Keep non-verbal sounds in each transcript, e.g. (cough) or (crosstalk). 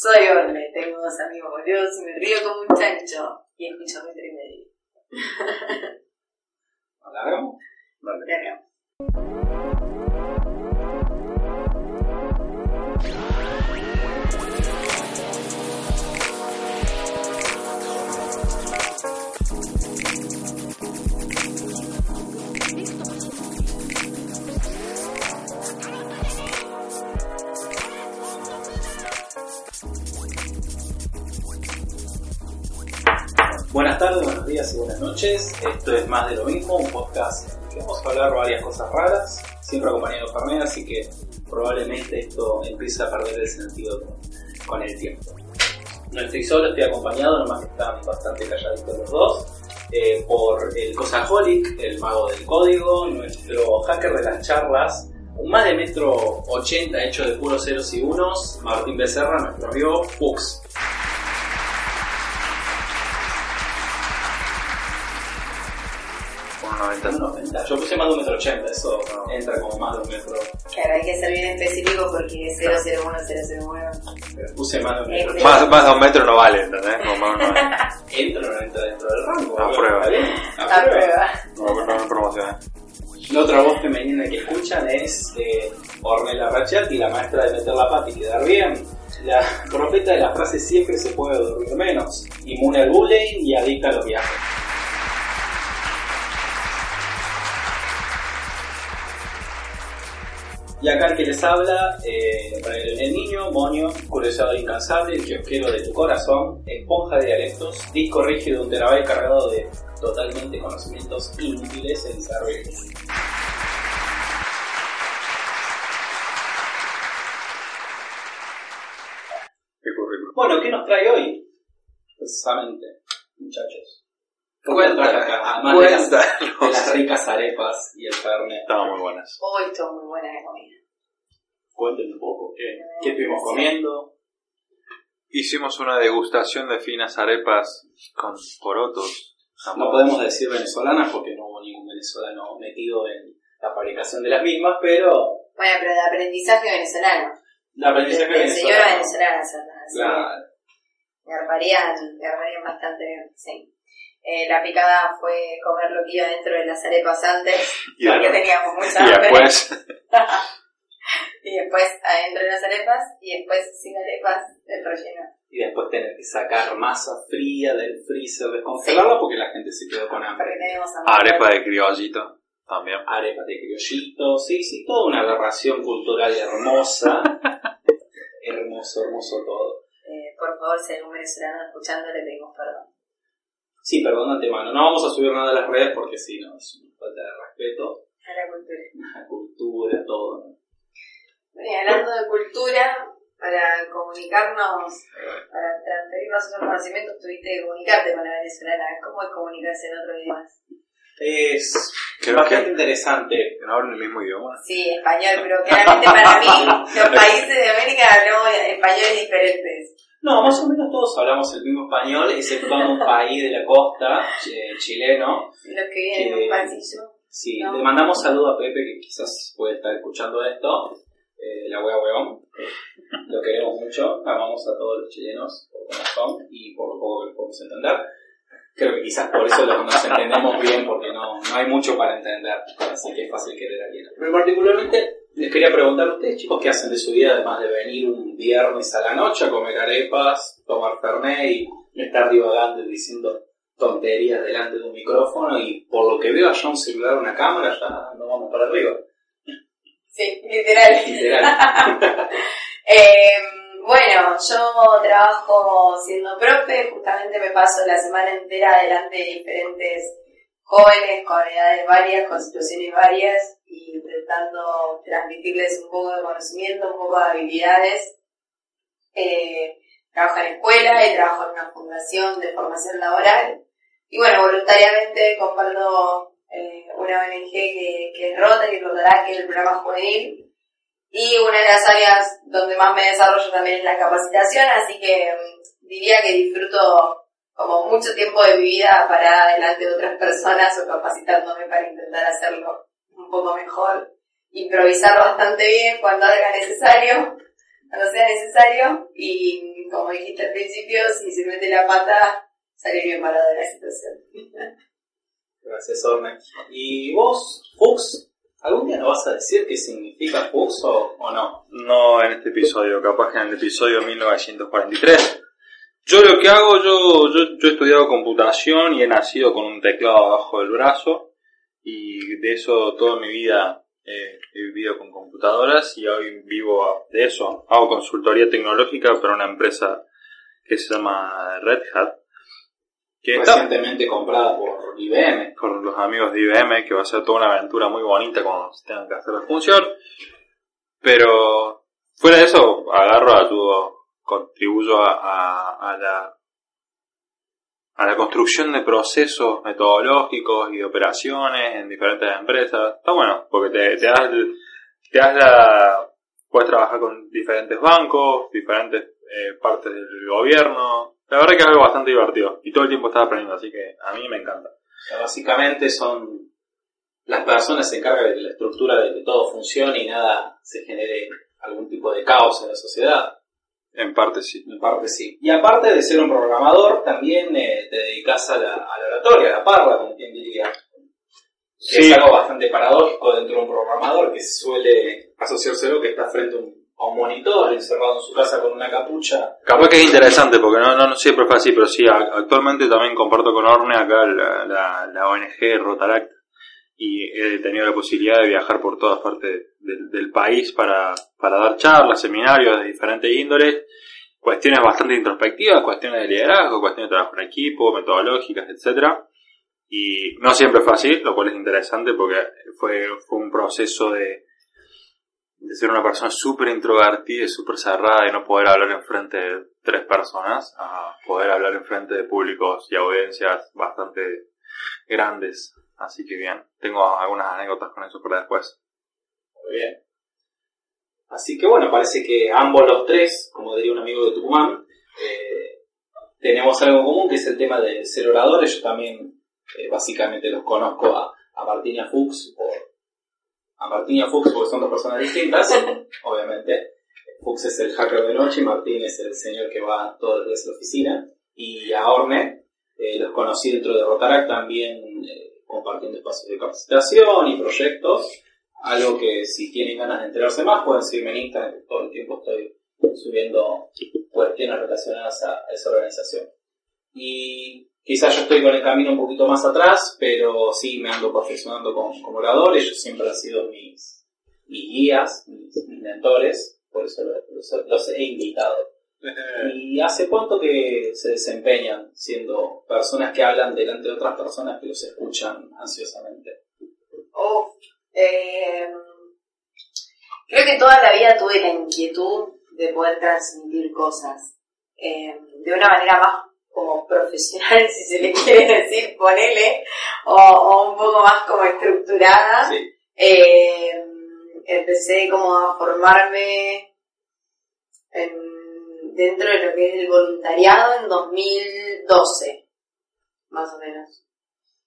Soy Orle, tengo dos amigos boludos, me río como un chancho y escucho metro y medio. ¿Alargamos? (laughs) Largamos. Buenas tardes, buenos días y buenas noches. Esto es Más de lo Mismo, un podcast en el que vamos a hablar varias cosas raras, siempre acompañado de Fernet, así que probablemente esto empiece a perder el sentido con, el tiempo. No estoy solo, estoy acompañado, nomás que están bastante calladitos los dos, eh, por el Cosaholic, el mago del código, nuestro hacker de las charlas, un más de metro 80 hecho de puros ceros y unos, Martín Becerra, nuestro amigo Pux. Más de un metro 80, eso entra como más de un metro. Claro, hay que ser bien específico porque es 001, 001. Pero puse más de un metro Este- 80. Más, más de un metro no vale, ¿entendés? Como más no vale. (laughs) Entra o no entra dentro del rango. A prueba. A prueba. No, no me promocioné. La otra voz femenina que escuchan es eh, Ornella Rachati, la maestra de meter la pata y quedar bien. La profeta de la frase siempre se puede dormir menos. Inmune al bullying y adicta a los viajes. Y acá el que les habla, eh, el, niño, moño, curiosidad incansable, el kiosquero de tu corazón, esponja de dialectos, disco rígido de un terabyte cargado de totalmente conocimientos inútiles en desarrollo. Qué. Bueno, ¿qué nos trae hoy? Precisamente, muchachos. Además de las, de ricas arepas y el fernet. Estaban muy buenas. Hoy estuvo muy buena la comida. Cuéntenme un poco, ¿qué, qué estuvimos comiendo? Hicimos una degustación de finas arepas con porotos. No podemos decir venezolanas porque no hubo ningún venezolano metido en la fabricación de las mismas, pero Bueno, pero de aprendizaje venezolano. la aprendizaje la venezolano. venezolana a hacerlas. así Claro. Garparían, garparían bastante bien, sí. Eh, la picada fue comer lo que iba dentro de las arepas antes, Y, porque teníamos mucha y hambre. después, (laughs) y después adentro de las arepas, y después sin arepas, el relleno. Y después tener que sacar masa fría del freezer, descongelarla porque la gente se quedó con hambre. Arepa de criollito también. arepas de criollito, sí, sí, toda una aberración cultural hermosa. (laughs) hermoso, hermoso todo. Eh, por favor, si hay algún venezolano escuchando, le pedimos perdón. Sí, perdón de antemano, no vamos a subir nada a las redes porque sí, no, es una falta de respeto A la cultura. a la cultura, todo. ¿no? Bueno, y hablando de cultura, para comunicarnos, para transferirnos esos conocimientos, tuviste que comunicarte con la venezolana. ¿Cómo es comunicarse en otro idioma? Es Creo bastante que- interesante. Que no hablan el mismo idioma. Sí, español, pero claramente para mí, (laughs) los países de América hablamos españoles diferentes. No, más o menos todos hablamos el mismo español, excepto un país de la costa, eh, chileno. Los que viven en un pasillo. Sí, No. le mandamos saludo a Pepe, que quizás puede estar escuchando esto. Eh, la wea weón. Lo queremos mucho, amamos a todos los chilenos por son y por lo poco que podemos entender. Creo que quizás por eso lo- nos entendemos bien, porque no, no hay mucho para entender, así que es fácil querer a alguien. Pero particularmente les quería preguntar a ustedes, chicos, ¿qué hacen de su vida además de venir un viernes a la noche a comer arepas, tomar fernet y estar divagando y diciendo tonterías delante de un micrófono y por lo que veo allá un celular, una cámara, ya no vamos para arriba. Sí, literal. Literal. (laughs) Eh, bueno, yo trabajo siendo profe, justamente me paso la semana entera delante de diferentes jóvenes con edades varias, con situaciones varias, y intentando transmitirles un poco de conocimiento, un poco de habilidades. Eh, trabajo en escuela y trabajo en una fundación de formación laboral. Y bueno, voluntariamente comparto eh, una ONG que, es Rota, es Rotará, que es el programa juvenil, y una de las áreas donde más me desarrollo también es la capacitación, así que mm, diría que disfruto como mucho tiempo de mi vida parada delante de otras personas o capacitándome para intentar hacerlo un poco mejor, improvisar bastante bien cuando haga necesario cuando sea necesario y como dijiste al principio, si se mete la pata, salir bien parado de la situación. (laughs) Gracias, Orne. ¿Y vos, Fux? ¿Algún día nos vas a decir qué significa Fux o, o no? No en este episodio, capaz que en el episodio 1943. Yo lo que hago, yo, yo, yo he estudiado computación y he nacido con un teclado abajo del brazo y de eso toda mi vida eh, he vivido con computadoras y hoy vivo de eso. Hago consultoría tecnológica para una empresa que se llama Red Hat. Que está Recientemente comprada por IBM. con los amigos de IBM, que va a ser toda una aventura muy bonita cuando se tengan que hacer la función. Pero fuera de eso, agarro a todo, contribuyo a, a- a la a la construcción de procesos metodológicos y operaciones en diferentes empresas. Está bueno, porque te, te das, te das la... Puedes trabajar con diferentes bancos, diferentes eh, partes del gobierno. La verdad que es algo bastante divertido. Y todo el tiempo estás aprendiendo, así que a mí me encanta. Básicamente son las personas se encargan de la estructura de que todo funcione y nada se genere algún tipo de caos en la sociedad. En parte sí. En parte sí. Y aparte de ser un programador, también eh, te dedicas a la, a la oratoria, a la parla, como quien diría. Que Sí. es algo bastante paradójico dentro de un programador que suele asociárselo que está frente a un, a un monitor, encerrado en su casa con una capucha. Capaz que es interesante, porque no, no, no siempre fue así, pero sí, actualmente también comparto con Orne acá la, la, la ONG Rotaract y he tenido la posibilidad de viajar por todas partes del, país para, para dar charlas, seminarios de diferentes índoles, cuestiones bastante introspectivas, cuestiones de liderazgo, cuestiones de trabajo en equipo, metodológicas, etcétera Y no siempre fue así, lo cual es interesante porque fue, fue un proceso de, de ser una persona súper introvertida y súper cerrada y no poder hablar en frente de tres personas a poder hablar en frente de públicos y audiencias bastante grandes. Así que bien, tengo algunas anécdotas con eso para después. Muy bien. Así que bueno, parece que ambos los tres, como diría un amigo de Tucumán, eh, tenemos algo en común que es el tema de ser oradores. Yo también eh, básicamente los conozco a, a Martín y a Fuchs por, a Martín y a Fuchs porque son dos personas distintas, (laughs) obviamente. Fuchs es el hacker de noche y Martín es el señor que va todos los días a la oficina. Y a Orne eh, los conocí dentro de Rotaract también eh, compartiendo espacios de capacitación y proyectos. Algo que si tienen ganas de enterarse más pueden seguirme en Instagram, que todo el tiempo estoy subiendo cuestiones relacionadas a esa organización. Y quizás yo estoy con el camino un poquito más atrás, pero sí me ando perfeccionando como, como orador. Ellos siempre han sido mis, mis guías, mis, mentores, por eso los- los he invitado. (laughs) ¿Y hace cuánto que se desempeñan siendo personas que hablan delante de otras personas que los escuchan ansiosamente? Uf, eh, creo que toda la vida tuve la inquietud de poder transmitir cosas eh, de una manera más como profesional, (laughs) si se le quiere decir, ponele, o, o un poco más como estructurada. Sí. Eh, empecé como a formarme en- dentro de lo que es el voluntariado en 2012, más o menos.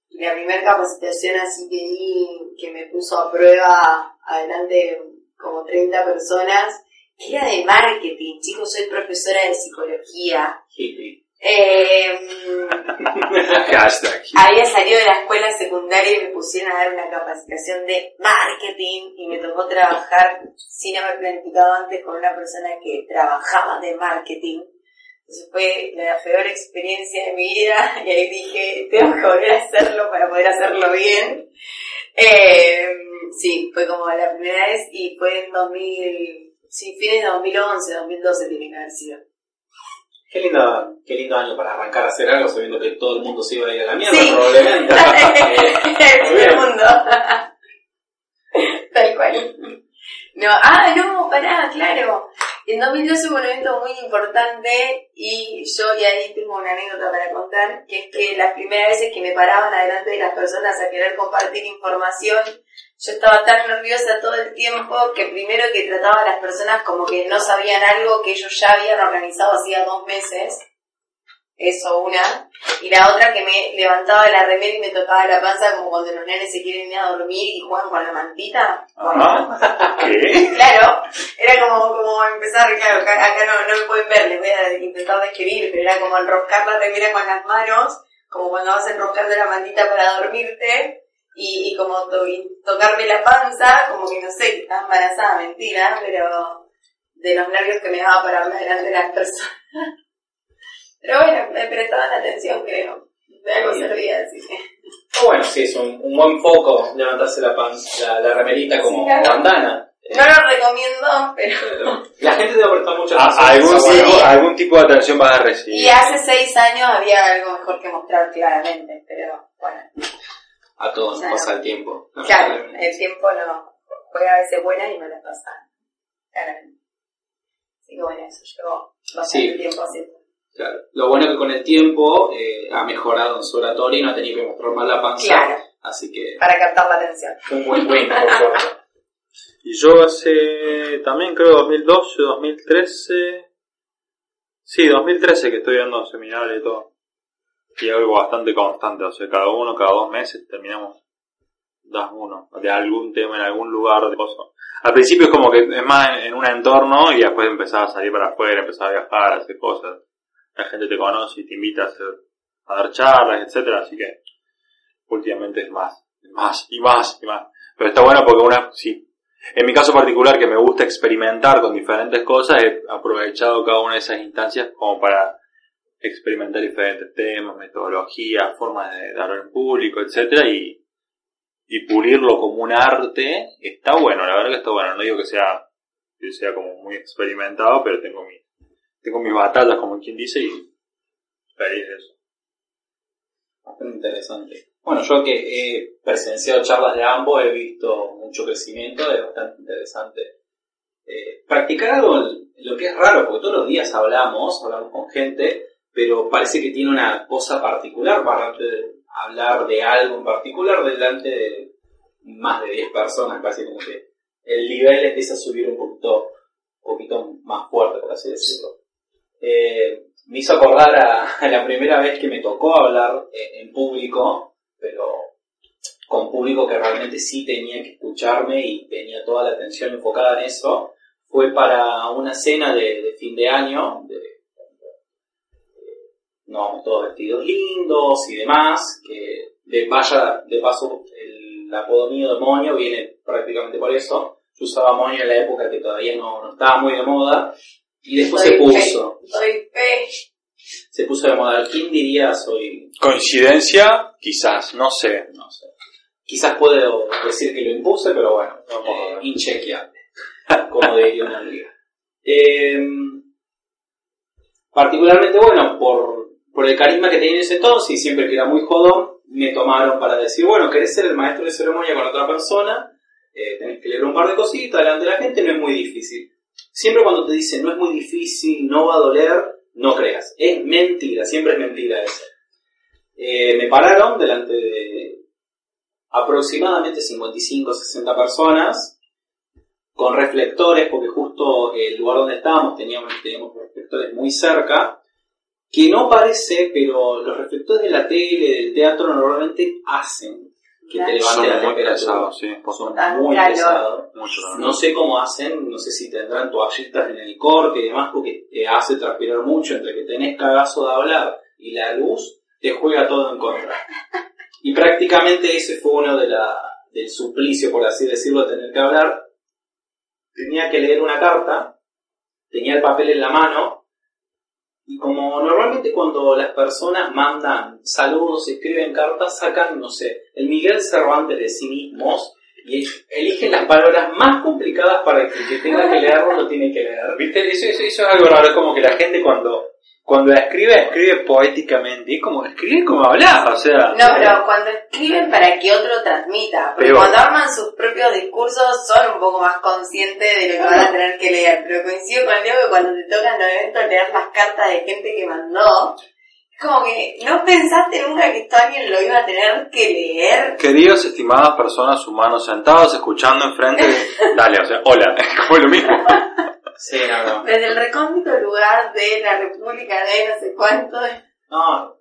Y la primera capacitación así que di, que me puso a prueba adelante de como 30 personas, era de marketing, chicos, soy profesora de psicología. Hippie. Eh, Hashtag. había salido de la escuela secundaria y me pusieron a dar una capacitación de marketing y me tocó trabajar sin haber planificado antes con una persona que trabajaba de marketing. Entonces fue la peor experiencia de mi vida (laughs) y ahí dije, tengo que volver a hacerlo para poder hacerlo bien. Eh, sí, fue como la primera vez y fue en 2000, sí, fines de 2011, 2012 tiene que haber sido. Qué lindo, qué lindo año para arrancar a hacer algo sabiendo que todo el mundo se iba a ir a la mierda, Sí. probablemente. (laughs) (laughs) el mundo. Tal cual. No, ah, no, pará, claro. En 2012 hubo un evento muy importante y yo, y ahí tengo una anécdota para contar, que es que las primeras veces que me paraban adelante de las personas a querer compartir información, yo estaba tan nerviosa todo el tiempo que primero que trataba a las personas como que no sabían algo que ellos ya habían organizado hacía dos meses. Eso una. Y la otra que me levantaba la remera y me tocaba la panza como cuando los nenes se quieren ir a dormir y juegan con la mantita. ¿Qué? Claro, era como, como empezar, claro, acá, acá no, no me pueden ver, les voy a intentar describir, pero era como enroscar la remera con las manos, como cuando vas a enroscar de la mantita para dormirte, y, y como to- tocarme la panza, como que no sé, que estaba embarazada, mentira, pero de los nervios que me daba para hablar delante de las personas. (laughs) Pero bueno, me prestaban atención, creo. De algo servía, así que. Ah, Bueno, sí, es un, un buen foco levantarse la, pan, la, la remerita como Sí, claro. bandana. No lo recomiendo, pero... (laughs) la gente debe prestar mucha A- atención. Ah, algún, tipo, algún tipo de atención vas a recibir. Y hace seis años había algo mejor que mostrar claramente, pero bueno. A todos nos Claro. pasa el tiempo. Claro, el tiempo no juega a veces buenas y no las pasa. Claramente. Así que bueno, eso llevo bastante Sí. tiempo haciendo. Claro. Lo bueno es que con el tiempo eh, ha mejorado en su oratoria y no ha tenido que mostrar más la panza. Claro. Así que Para captar la atención. un buen suerte. (laughs) Y yo hace también creo 2012, 2013. Sí, 2013 que estoy dando seminarios y todo. Y algo bastante constante, o sea, cada uno, cada dos meses terminamos das uno, de algún tema en algún lugar de cosas. Al principio es como que es más en, en un entorno y después empezás a salir para afuera, empezás a viajar, a hacer cosas. La gente te conoce y te invita a hacer, a dar charlas, etcétera, así que últimamente es más, más y más y más. Pero está bueno porque una, sí, en mi caso particular, que me gusta experimentar con diferentes cosas, he aprovechado cada una de esas instancias como para experimentar diferentes temas, metodologías, formas de dar en público, etcétera, y, y pulirlo como un arte, está bueno, la verdad que está bueno. No digo que sea, que sea como muy experimentado, pero tengo mi, tengo mis batallas, como quien dice, y feliz de eso. Bastante interesante. Bueno, yo que he presenciado charlas de ambos, he visto mucho crecimiento, es bastante interesante. Eh, practicar algo, lo que es raro, porque todos los días hablamos, hablamos con gente, pero parece que tiene una cosa particular para hablar de algo en particular delante de más de 10 personas, casi como que el nivel empieza a subir un poquito, un poquito más fuerte, por así decirlo. Eh, me hizo acordar a, a la primera vez que me tocó hablar en, en público, pero con público que realmente sí tenía que escucharme y tenía toda la atención enfocada en eso, fue para una cena de, de fin de año, de, no, todos vestidos lindos y demás, que de vaya, de paso, el apodo mío demonio viene prácticamente por eso. Yo usaba moño en la época que todavía no, no estaba muy de moda, y después se fe, puso, Doy fe. se puso de moda. ¿Quién diría soy Coincidencia, quizás, no sé. no sé. Quizás puedo decir que lo impuse, pero bueno, Vamos a eh, ver. inchequeable, (laughs) como diría una amiga. Eh, particularmente, bueno, por, por el carisma que tenía en ese entonces y siempre que era muy jodón, me tomaron para decir, bueno, querés ser el maestro de ceremonia con otra persona, eh, tenés que leer un par de cositas delante de la gente, no es muy difícil. Siempre cuando te dicen no es muy difícil, no va a doler, no creas. Es mentira, siempre es mentira eso. Eh, me pararon delante de aproximadamente 55 60 personas con reflectores, porque justo el lugar donde estábamos teníamos, teníamos reflectores muy cerca, que no parece, pero los reflectores de la tele, del teatro, normalmente hacen que te levante Son la muy temperatura. pesados, sí. Son muy pesados. No sé cómo hacen, no sé si tendrán toallitas en el corte y demás, porque te hace transpirar mucho entre que tenés cagazo de hablar y la luz, te juega todo en contra. Y prácticamente ese fue uno de la, del suplicio, por así decirlo, de tener que hablar. Tenía que leer una carta, tenía el papel en la mano, y como normalmente cuando las personas mandan saludos, escriben cartas, sacan, no sé, el Miguel Cervantes de sí mismos y eligen las palabras más complicadas para que el que tenga que leerlo lo tiene que leer. ¿Viste? Eso, eso, eso es algo raro, es como que la gente cuando, cuando escribe, escribe poéticamente, y es como, escribe como hablar, o sea... No, pero cuando escriben para que otro transmita, porque Pero- cuando arman sus propios discursos son un poco más conscientes de lo que van a tener que leer, pero coincido con Leo que cuando te toca en los eventos leer las cartas de gente que mandó, como que no pensaste nunca que esto alguien lo iba a tener que leer. Queridos, estimadas personas humanos sentados, escuchando enfrente, de- (laughs) dale, o sea, hola, es (laughs) como lo mismo. Sí, no, no. Desde el recóndito lugar de la República de no sé cuánto, No,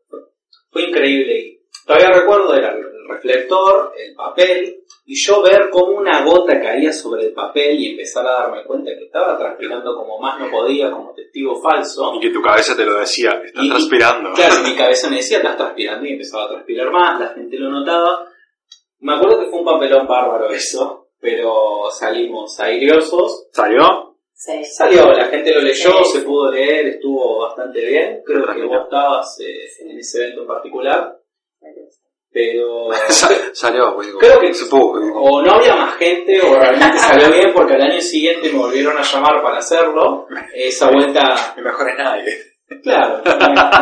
fue increíble. Todavía recuerdo, era el reflector, el papel, y yo ver cómo una gota caía sobre el papel y empezar a darme cuenta que estaba transpirando como más no podía, como testigo falso. Y que tu cabeza te lo decía, estás Y- transpirando. Claro, mi cabeza me decía, estás transpirando y empezaba a transpirar más, la gente lo notaba. Me acuerdo que fue un papelón bárbaro eso, pero salimos airiosos. ¿Salió? Sí. Salió, la gente lo leyó, Sí. se pudo leer, estuvo bastante bien. Creo que vos estabas eh, en ese evento en particular, pero (laughs) Sa- Salió, güey. Creo que- se pudo. o no había más gente o realmente (laughs) salió bien porque al año siguiente me volvieron a llamar para hacerlo. Esa vuelta mejor es nadie. Claro,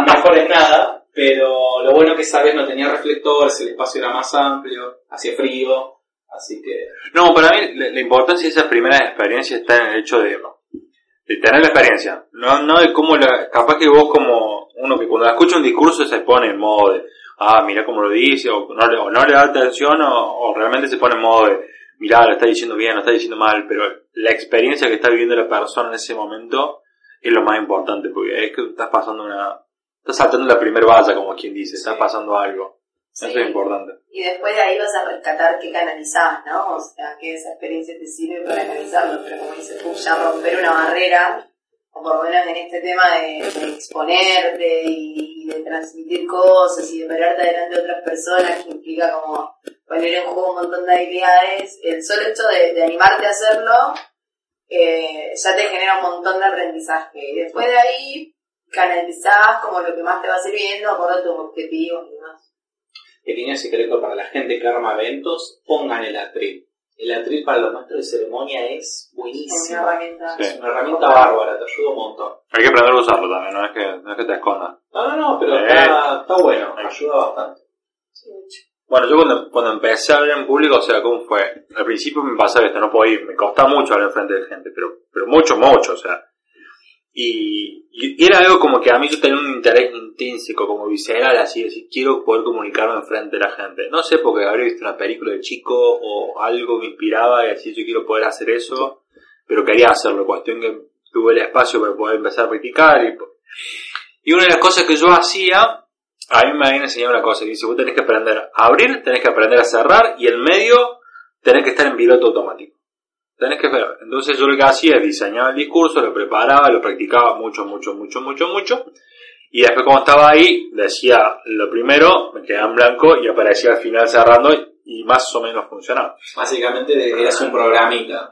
mejor es nada, pero lo bueno que esa vez no tenía reflectores, el espacio era más amplio, hacía frío, así que... No, para mí la, la importancia de esas primeras experiencias está en el hecho de, de tener la experiencia. No, no de cómo la, capaz que vos como uno que cuando escucha un discurso se pone en modo de, ah, mira cómo lo dice, o no, le- o no le da atención, o, o realmente se pone en modo de, mirá, lo está diciendo bien, lo está diciendo mal, pero la experiencia que está viviendo la persona en ese momento es lo más importante, porque es que estás pasando una, estás saltando la primer valla, como quien dice, estás Sí. pasando algo. Sí. Eso es importante. Y después de ahí vas a rescatar qué canalizás, ¿no? O sea, que esa experiencia te sirve para canalizarlo, pero como dice tú, ya romper una barrera, por lo menos en este tema de, exponerte y de transmitir cosas y de pararte delante de otras personas, que implica como poner en juego un montón de habilidades, el solo hecho de, animarte a hacerlo, eh, ya te genera un montón de aprendizaje. Y después de ahí, canalizás como lo que más te va sirviendo, acorde a tus objetivos y demás. Pequeño secreto para la gente que arma eventos, pongan el atril. El atril para los maestros de ceremonia es Es una buenísimo. herramienta. Sí. Es una herramienta bárbara, te ayuda un montón. Hay que aprender a usarlo también, no es que, no es que te escondas. No, no, no, pero Eh. está, está bueno, ayuda bastante. Sí. Bueno, yo cuando, cuando empecé a hablar en público, o sea, ¿cómo fue? Al principio me pasaba esto, no podía ir, me costaba mucho hablar frente de gente, pero, pero mucho, mucho, o sea. Y, era algo como que a mí yo tenía un interés intrínseco, como visceral, así, decir, quiero poder comunicarme frente de la gente. No sé, porque habría visto una película de chico o algo me inspiraba y así yo quiero poder hacer eso, pero quería hacerlo, cuestión que tuve el espacio para poder empezar a practicar y, y una de las cosas que yo hacía, a mí me habían enseñado una cosa, que dice, vos tenés que aprender a abrir, tenés que aprender a cerrar, y el medio tenés que estar en piloto automático. Tenés que ver. Entonces yo lo que hacía es diseñaba el discurso, lo preparaba, lo practicaba mucho, mucho, mucho, mucho, mucho, y después cuando estaba ahí, decía lo primero, me quedaba en blanco, y aparecía al final cerrando, y más o menos funcionaba. Básicamente eras un programita,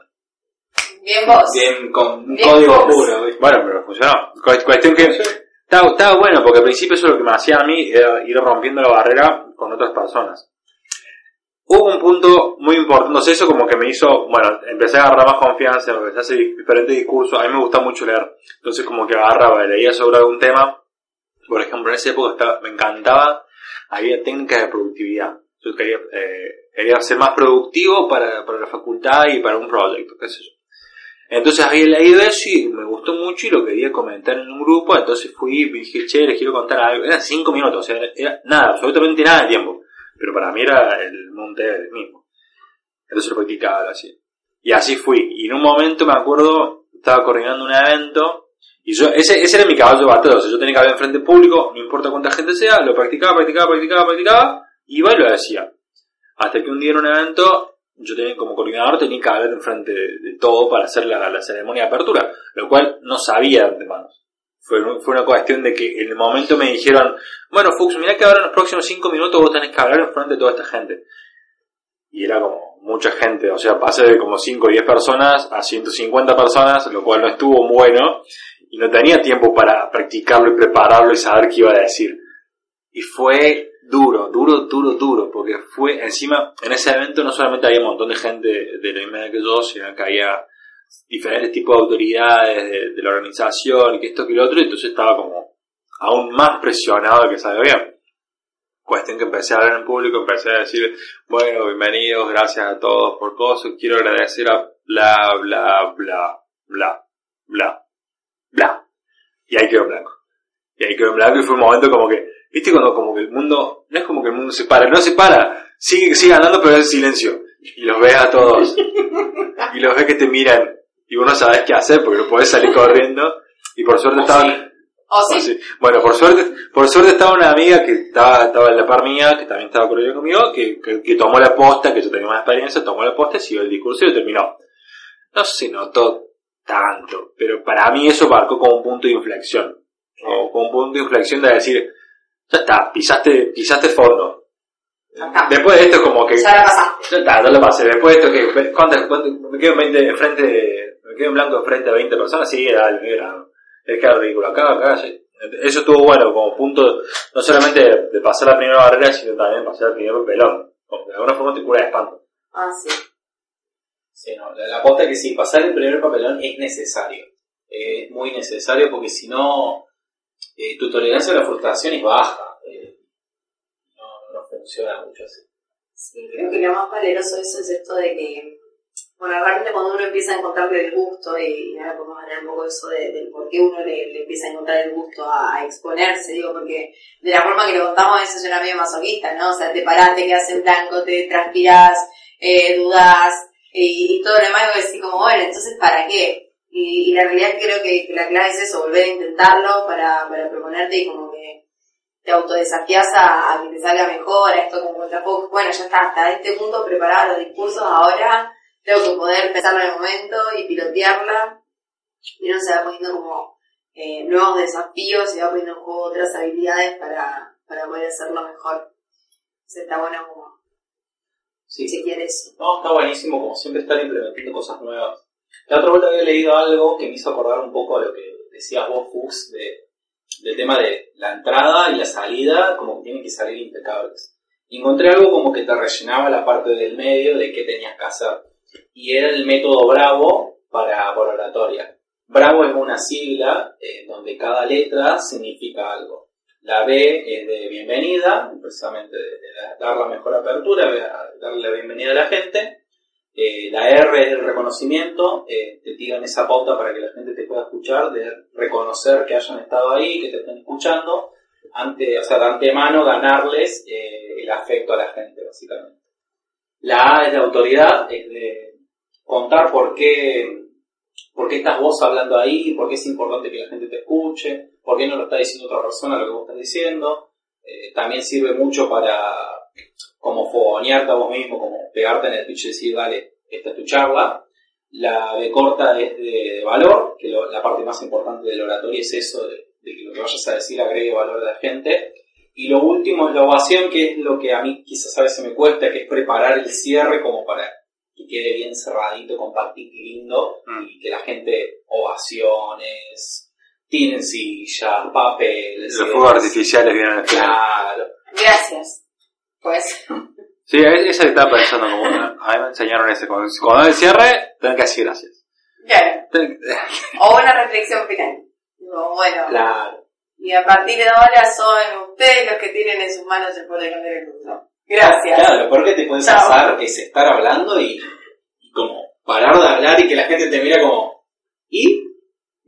Bien vos. bien con un Bien código vos. puro. ¿viste? Bueno, pero funcionaba. Cu- Cuestión que estaba, estaba bueno, porque al principio eso lo que me hacía a mí era ir rompiendo la barrera con otras personas. Hubo un punto muy importante, no sé, eso como que me hizo, bueno, empecé a agarrar más confianza, empecé a hacer diferentes discursos, a mí me gusta mucho leer, entonces como que agarraba, leía sobre algún tema, por ejemplo, en esa época estaba- me encantaba, había técnicas de productividad, yo quería, eh, quería ser más productivo para, para la facultad y para un proyecto, qué sé yo. Entonces había leído eso y me gustó mucho y lo quería comentar en un grupo, entonces fui y dije, che, les quiero contar algo. Eran cinco minutos, o sea, era, nada, absolutamente nada de tiempo. Pero para mí era el monte del mismo. Entonces lo practicaba hacía. Y así fui. Y en un momento me acuerdo, estaba coordinando un evento, y yo, ese, ese era mi caballo de batalla, o sea, yo tenía que hablar en frente público, no importa cuánta gente sea, lo practicaba, practicaba, practicaba, practicaba, iba y lo decía. Hasta que un día en un evento, yo tenía como coordinador, tenía que hablar en frente de, de todo para hacer la, la ceremonia de apertura, lo cual no sabía de antemano. Fue, fue una cuestión de que en el momento me dijeron, bueno, Fuchs, mira que ahora en los próximos cinco minutos vos tenés que hablar en frente de toda esta gente. Y era como mucha gente, o sea, pasé de como 5 o 10 personas a 150 personas, lo cual no estuvo bueno, y no tenía tiempo para practicarlo y prepararlo y saber qué iba a decir. Y fue duro, duro, duro, duro, porque fue encima, en ese evento no solamente había un montón de gente de la misma edad que yo, sino que había diferentes tipos de autoridades de, de la organización que esto que lo otro, y entonces estaba como aún más presionado de que salga bien. Cuestión que empecé a hablar en público, empecé a decir, bueno, bienvenidos, gracias a todos por cosas, quiero agradecer a bla, bla, bla, bla, bla, bla. Y ahí quedó blanco. Y ahí quedó blanco y fue un momento como que, viste cuando como que el mundo, no es como que el mundo se para, no se para, sigue, sigue andando pero es silencio. Y los ves a todos. (laughs) y los ves que te miran y vos no sabes qué hacer porque no podés salir corriendo. Y por suerte estaban, sí. ¿O sí? Sí. Bueno, por suerte, por suerte estaba una amiga que estaba, estaba en la par mía, que también estaba con conmigo, que, que, que tomó la posta, que yo tenía más experiencia, tomó la posta, siguió el discurso y lo terminó. No se notó tanto, pero para mí eso marcó como un punto de inflexión. O como un punto de inflexión de decir, ya está, pisaste, pisaste fondo. Después de esto como que... Ya la pasaste. Ya está, lo pasé. Después de esto que... ¿cuántas, cuántas- me quedo en 20, enfrente de- me quedo en blanco enfrente a 20 personas, sí, dale, mira, es que era ridículo. Acá, acá, sí. Eso estuvo bueno como punto, no solamente de, de pasar la primera barrera, sino también de pasar el primer pelón. Como que de alguna forma te cura de espanto. Ah, sí. Sí, no, la, la posta es que sí, pasar el primer papelón es necesario. Eh, es muy necesario porque si no, eh, tu tolerancia a la frustración es baja. Eh, funciona mucho así. Sí, creo que lo más valeroso de eso es esto de que, bueno, realmente cuando uno empieza a encontrarle el gusto, y ahora podemos hablar un poco de eso de- por qué uno le, empieza a encontrar el gusto a, exponerse, digo, porque de la forma que lo contamos eso es una medio masoquista, ¿no? O sea, te parás, te quedas en blanco, te transpirás, eh, dudás, y, y todo lo demás, y decís como, bueno, entonces, ¿para qué? Y, y la realidad creo que, la clave es eso, volver a intentarlo para, para proponerte y como te autodesafías a, a que te salga mejor, a esto como contrapoco. Bueno, ya está, hasta este punto preparada los discursos, ahora tengo que poder pensarlo en el momento y pilotearla. Y uno se va poniendo como eh, nuevos desafíos, se va poniendo en juego otras habilidades para, para poder hacerlo mejor. Entonces está bueno como Sí, si quieres. No, está buenísimo como siempre estar implementando cosas nuevas. La otra vuelta había leído algo que me hizo acordar un poco a lo que decías vos, Fuchs, de, del tema de la entrada y la salida, como que tienen que salir impecables. Encontré algo como que te rellenaba la parte del medio de qué tenías que hacer. Y era el método Bravo para, para oratoria. Bravo es una sigla eh, donde cada letra significa algo. La B es de bienvenida, precisamente dar la mejor apertura, darle la bienvenida a la gente. Eh, la R es el reconocimiento, eh, te tiran esa pauta para que la gente te pueda escuchar, de reconocer que hayan estado ahí, que te estén escuchando, ante, o sea, de antemano ganarles eh, el afecto a la gente, básicamente. La A es de autoridad, es de contar por qué, por qué estás vos hablando ahí, por qué es importante que la gente te escuche, por qué no lo está diciendo otra persona lo que vos estás diciendo. También sirve mucho para como fogonearte a vos mismo, como pegarte en el pitch y decir, dale, esta es tu charla. La B corta es de, de valor, que lo- la parte más importante del oratorio es eso, de, de que lo que vayas a decir agregue valor a la gente. Y lo último es la ovación, que es lo que a mí quizás a veces me cuesta, que es preparar el cierre como para que quede bien cerradito, compactito y lindo, Mm. y que la gente ovaciones, tienen sillas, papeles. Los y fuegos artificiales vienen al final. Claro. Gracias. Pues, Sí, es- esa que estaba pensando como una- a mí me enseñaron ese. Cuando, cuando el cierre, tenés que decir gracias. claro. Ten- (laughs) O una reflexión final. Digo, bueno, Claro. y a partir de ahora son ustedes los que tienen en sus manos el poder de cambiar el mundo. Gracias. Claro, lo peor que te puede pasar es estar hablando y, y como parar de hablar y que la gente te mira como, ¿y?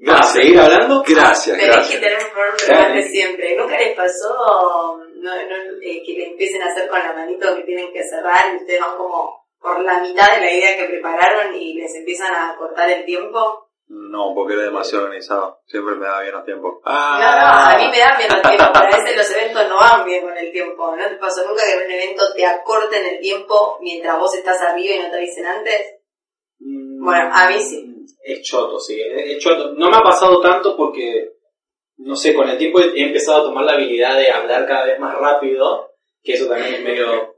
¿Vas a seguir hablando? Gracias, Tenés gracias. que tener un problema siempre. ¿Nunca les pasó no, no, eh, que le empiecen a hacer con la manito que tienen que cerrar y ustedes van como por la mitad de la idea que prepararon y les empiezan a cortar el tiempo? No, porque era demasiado organizado. Siempre me da bien los tiempos. No, no, a mí me da bien el tiempo, pero a veces los eventos no van bien con el tiempo. ¿No te pasó nunca que en un evento te acorten el tiempo mientras vos estás arriba y no te avisen antes? Mm, Bueno, a mí sí. Es choto, sí, es es choto. No me ha pasado tanto porque, no sé, con el tiempo he empezado a tomar la habilidad de hablar cada vez más rápido, que eso también es medio,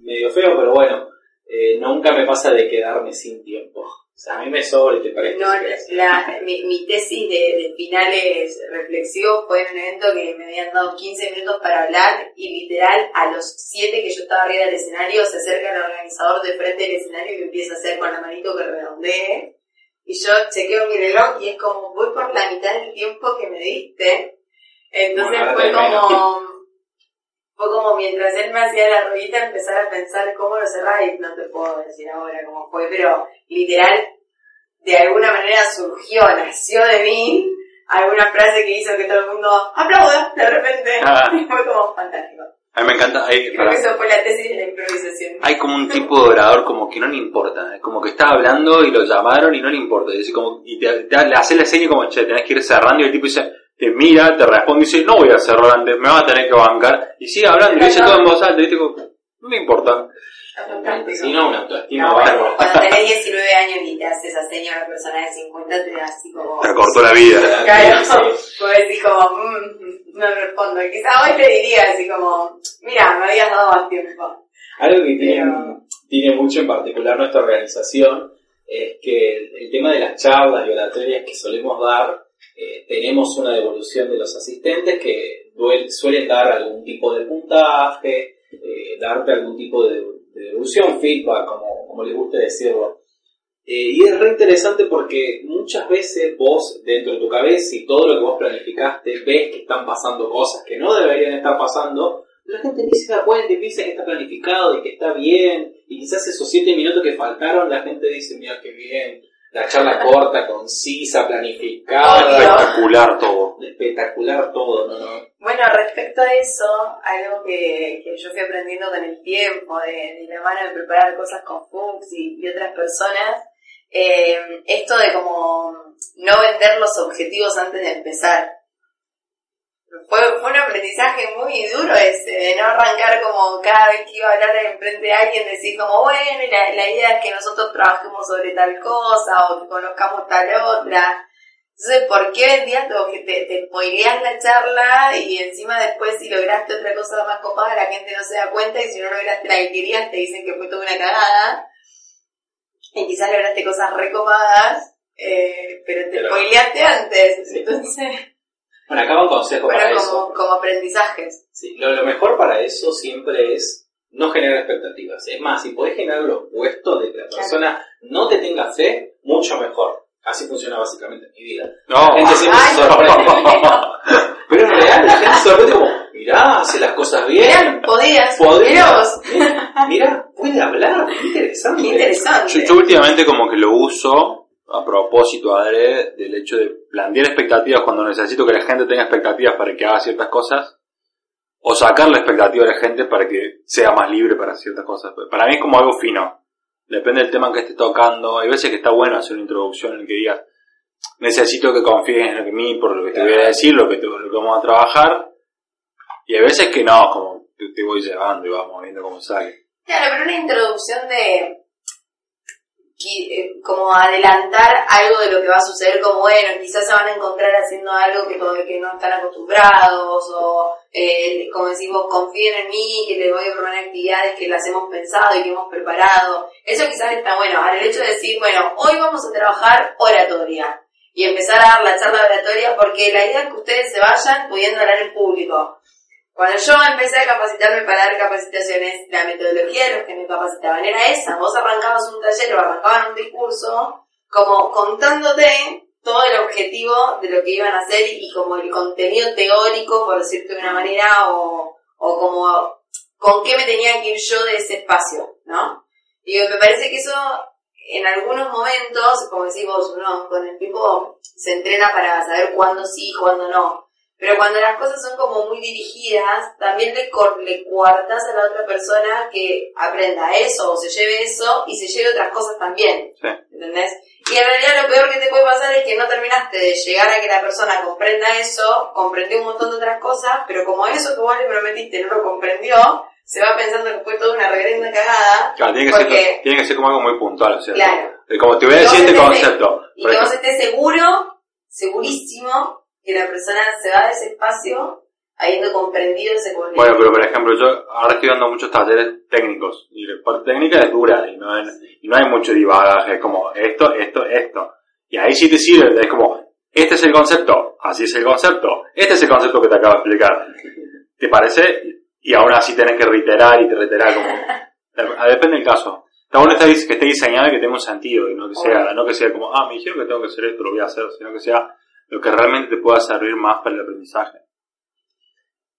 medio feo, pero bueno, eh, nunca me pasa de quedarme sin tiempo. O sea, a mí me sobra y te parece. No, la, mi, mi tesis de, de finales reflexivos fue en un evento que me habían dado 15 minutos para hablar y literal a los 7 que yo estaba arriba del escenario se acerca el organizador de frente del escenario y me empieza a hacer con la manito que redondee y yo chequeo mi reloj y es como voy por la mitad del tiempo que me diste entonces Bueno, fue menos. como (laughs) fue como mientras él me hacía la ruedita empezar a pensar cómo lo cerraba y no te puedo decir ahora cómo fue pero literal de alguna manera surgió, nació de mí alguna frase que hizo que todo el mundo aplauda de repente. Ah. Y (laughs) fue como fantástico. A mí me encanta. Hay, Creo para- que eso fue la tesis de la improvisación. hay como un tipo de orador como que no le importa. Es como que está hablando y lo llamaron y no le importa. Y, como, y te, te- le hace la seña como, che, tenés que ir cerrando y el tipo dice, te mira, te responde y dice, no voy a cerrar antes, me va a tener que bancar. Y sigue hablando y dice todo en voz alta, y digo, no me importa. Si no, una autoestima No, bueno, bárbara. cuando (laughs) tenés 19 años y te haces esa seña a una persona de 50, te da así como... Te cortó la vida. Claro, Sí. pues decís como, mm, no respondo. Quizá hoy te diría así como, mira, me habías dado más tiempo. Algo que tiene, Pero- tiene mucho en particular nuestra organización es que el, el tema de las charlas y oratorias que solemos dar, eh, tenemos una devolución de los asistentes que duel- suelen dar algún tipo de puntaje, eh, darte algún tipo de, de devolución, feedback, como, como les guste decirlo. Eh, y es re interesante porque muchas veces vos, dentro de tu cabeza y todo lo que vos planificaste, ves que están pasando cosas que no deberían estar pasando, la gente ni se da cuenta y piensa que está planificado y que está bien. Y quizás esos siete minutos que faltaron, la gente dice, mira qué bien. La charla corta, concisa, planificada. Espectacular todo. Espectacular todo, ¿no? No. Bueno, respecto a eso, algo que, que yo fui aprendiendo con el tiempo, de, la mano de preparar cosas con Fuchs y, otras personas, eh, esto de como no vender los objetivos antes de empezar. Fue, fue un aprendizaje muy duro ese, de no arrancar como cada vez que iba a hablar enfrente de alguien, decir como, bueno, la, la idea es que nosotros trabajemos sobre tal cosa o que conozcamos tal otra. Entonces, ¿por qué vendías todo? Que te, te la charla y encima después si lograste otra cosa más copada la gente no se da cuenta y si no lograste la que querías te dicen que fue toda una cagada. Y quizás lograste cosas recopadas, eh, pero te Pero- spoileaste antes. Sí. Entonces, Bueno, acá va un consejo para fueron eso. como, como aprendizajes. Sí, lo, lo mejor para eso siempre es no generar expectativas. Es más, si podés generar lo opuesto de que la persona no te tenga fe, mucho mejor. Así funciona básicamente en mi vida. No. La gente siempre Ay, se sorprende. (laughs) Pero en realidad la gente se sorprende como, mirá, hace las cosas Mirá, bien. podías. Podía. Mirá. Mirá, puede hablar, qué interesante. Qué interesante. Yo, yo últimamente como que lo uso a propósito adrede del hecho de plantear expectativas cuando necesito que la gente tenga expectativas para que haga ciertas cosas o sacar la expectativa de la gente para que sea más libre para ciertas cosas. Para mí es como algo fino. Depende del tema que esté tocando. Hay veces que está bueno hacer una introducción en el que digas necesito que confíes en lo que mí, por lo que te voy a decir, lo que, te, lo que vamos a trabajar. Y hay veces que no, como te, te voy llevando y vamos viendo cómo sale. Claro, pero una introducción de como adelantar algo de lo que va a suceder, como bueno, quizás se van a encontrar haciendo algo que, con- que no están acostumbrados, o eh, como decimos, confíen en mí, que les voy a proponer actividades que las hemos pensado y que hemos preparado. Eso quizás está bueno. El hecho de decir, bueno, hoy vamos a trabajar oratoria y empezar a dar la charla oratoria, porque la idea es que ustedes se vayan pudiendo hablar en público. Cuando yo empecé a capacitarme para dar capacitaciones, la metodología de los que me capacitaban era esa. Vos arrancabas un taller o arrancaban un discurso como contándote todo el objetivo de lo que iban a hacer y como el contenido teórico, por decirte de una manera, o, o como con qué me tenía que ir yo de ese espacio, ¿no? Y me parece que eso en algunos momentos, como decís vos, con el tiempo se entrena para saber cuándo sí cuándo no. Pero cuando las cosas son como muy dirigidas, también le, le coartas a la otra persona que aprenda eso o se lleve eso y se lleve otras cosas también. Sí. ¿Entendés? Y en realidad lo peor que te puede pasar es que no terminaste de llegar a que la persona comprenda eso, comprendió un montón de otras cosas, pero como eso que vos le prometiste no lo comprendió, se va pensando que fue toda una reverenda cagada. Claro, tiene que, Porque- ser, tiene que ser como algo muy puntual, o sea, Claro. como te voy a decir este concepto. Y que vos estés seguro, segurísimo, que la persona se va de ese espacio habiendo comprendido ese problema. Bueno, pero por ejemplo, yo ahora estoy dando muchos talleres técnicos y la parte técnica es dura y no, es- y no hay mucho divagaje, es como esto, esto, esto. Y ahí sí te sirve, es como, este es el concepto, así es el concepto, este es el concepto que te acabo de explicar. ¿Te parece? Y aún así tenés que reiterar y te reiterar como... Depende del caso. Está bueno que esté diseñado y que tenga un sentido y no que sea, no que sea como, ah, me dijeron que tengo que hacer esto, lo voy a hacer, sino que sea lo que realmente te pueda servir más para el aprendizaje.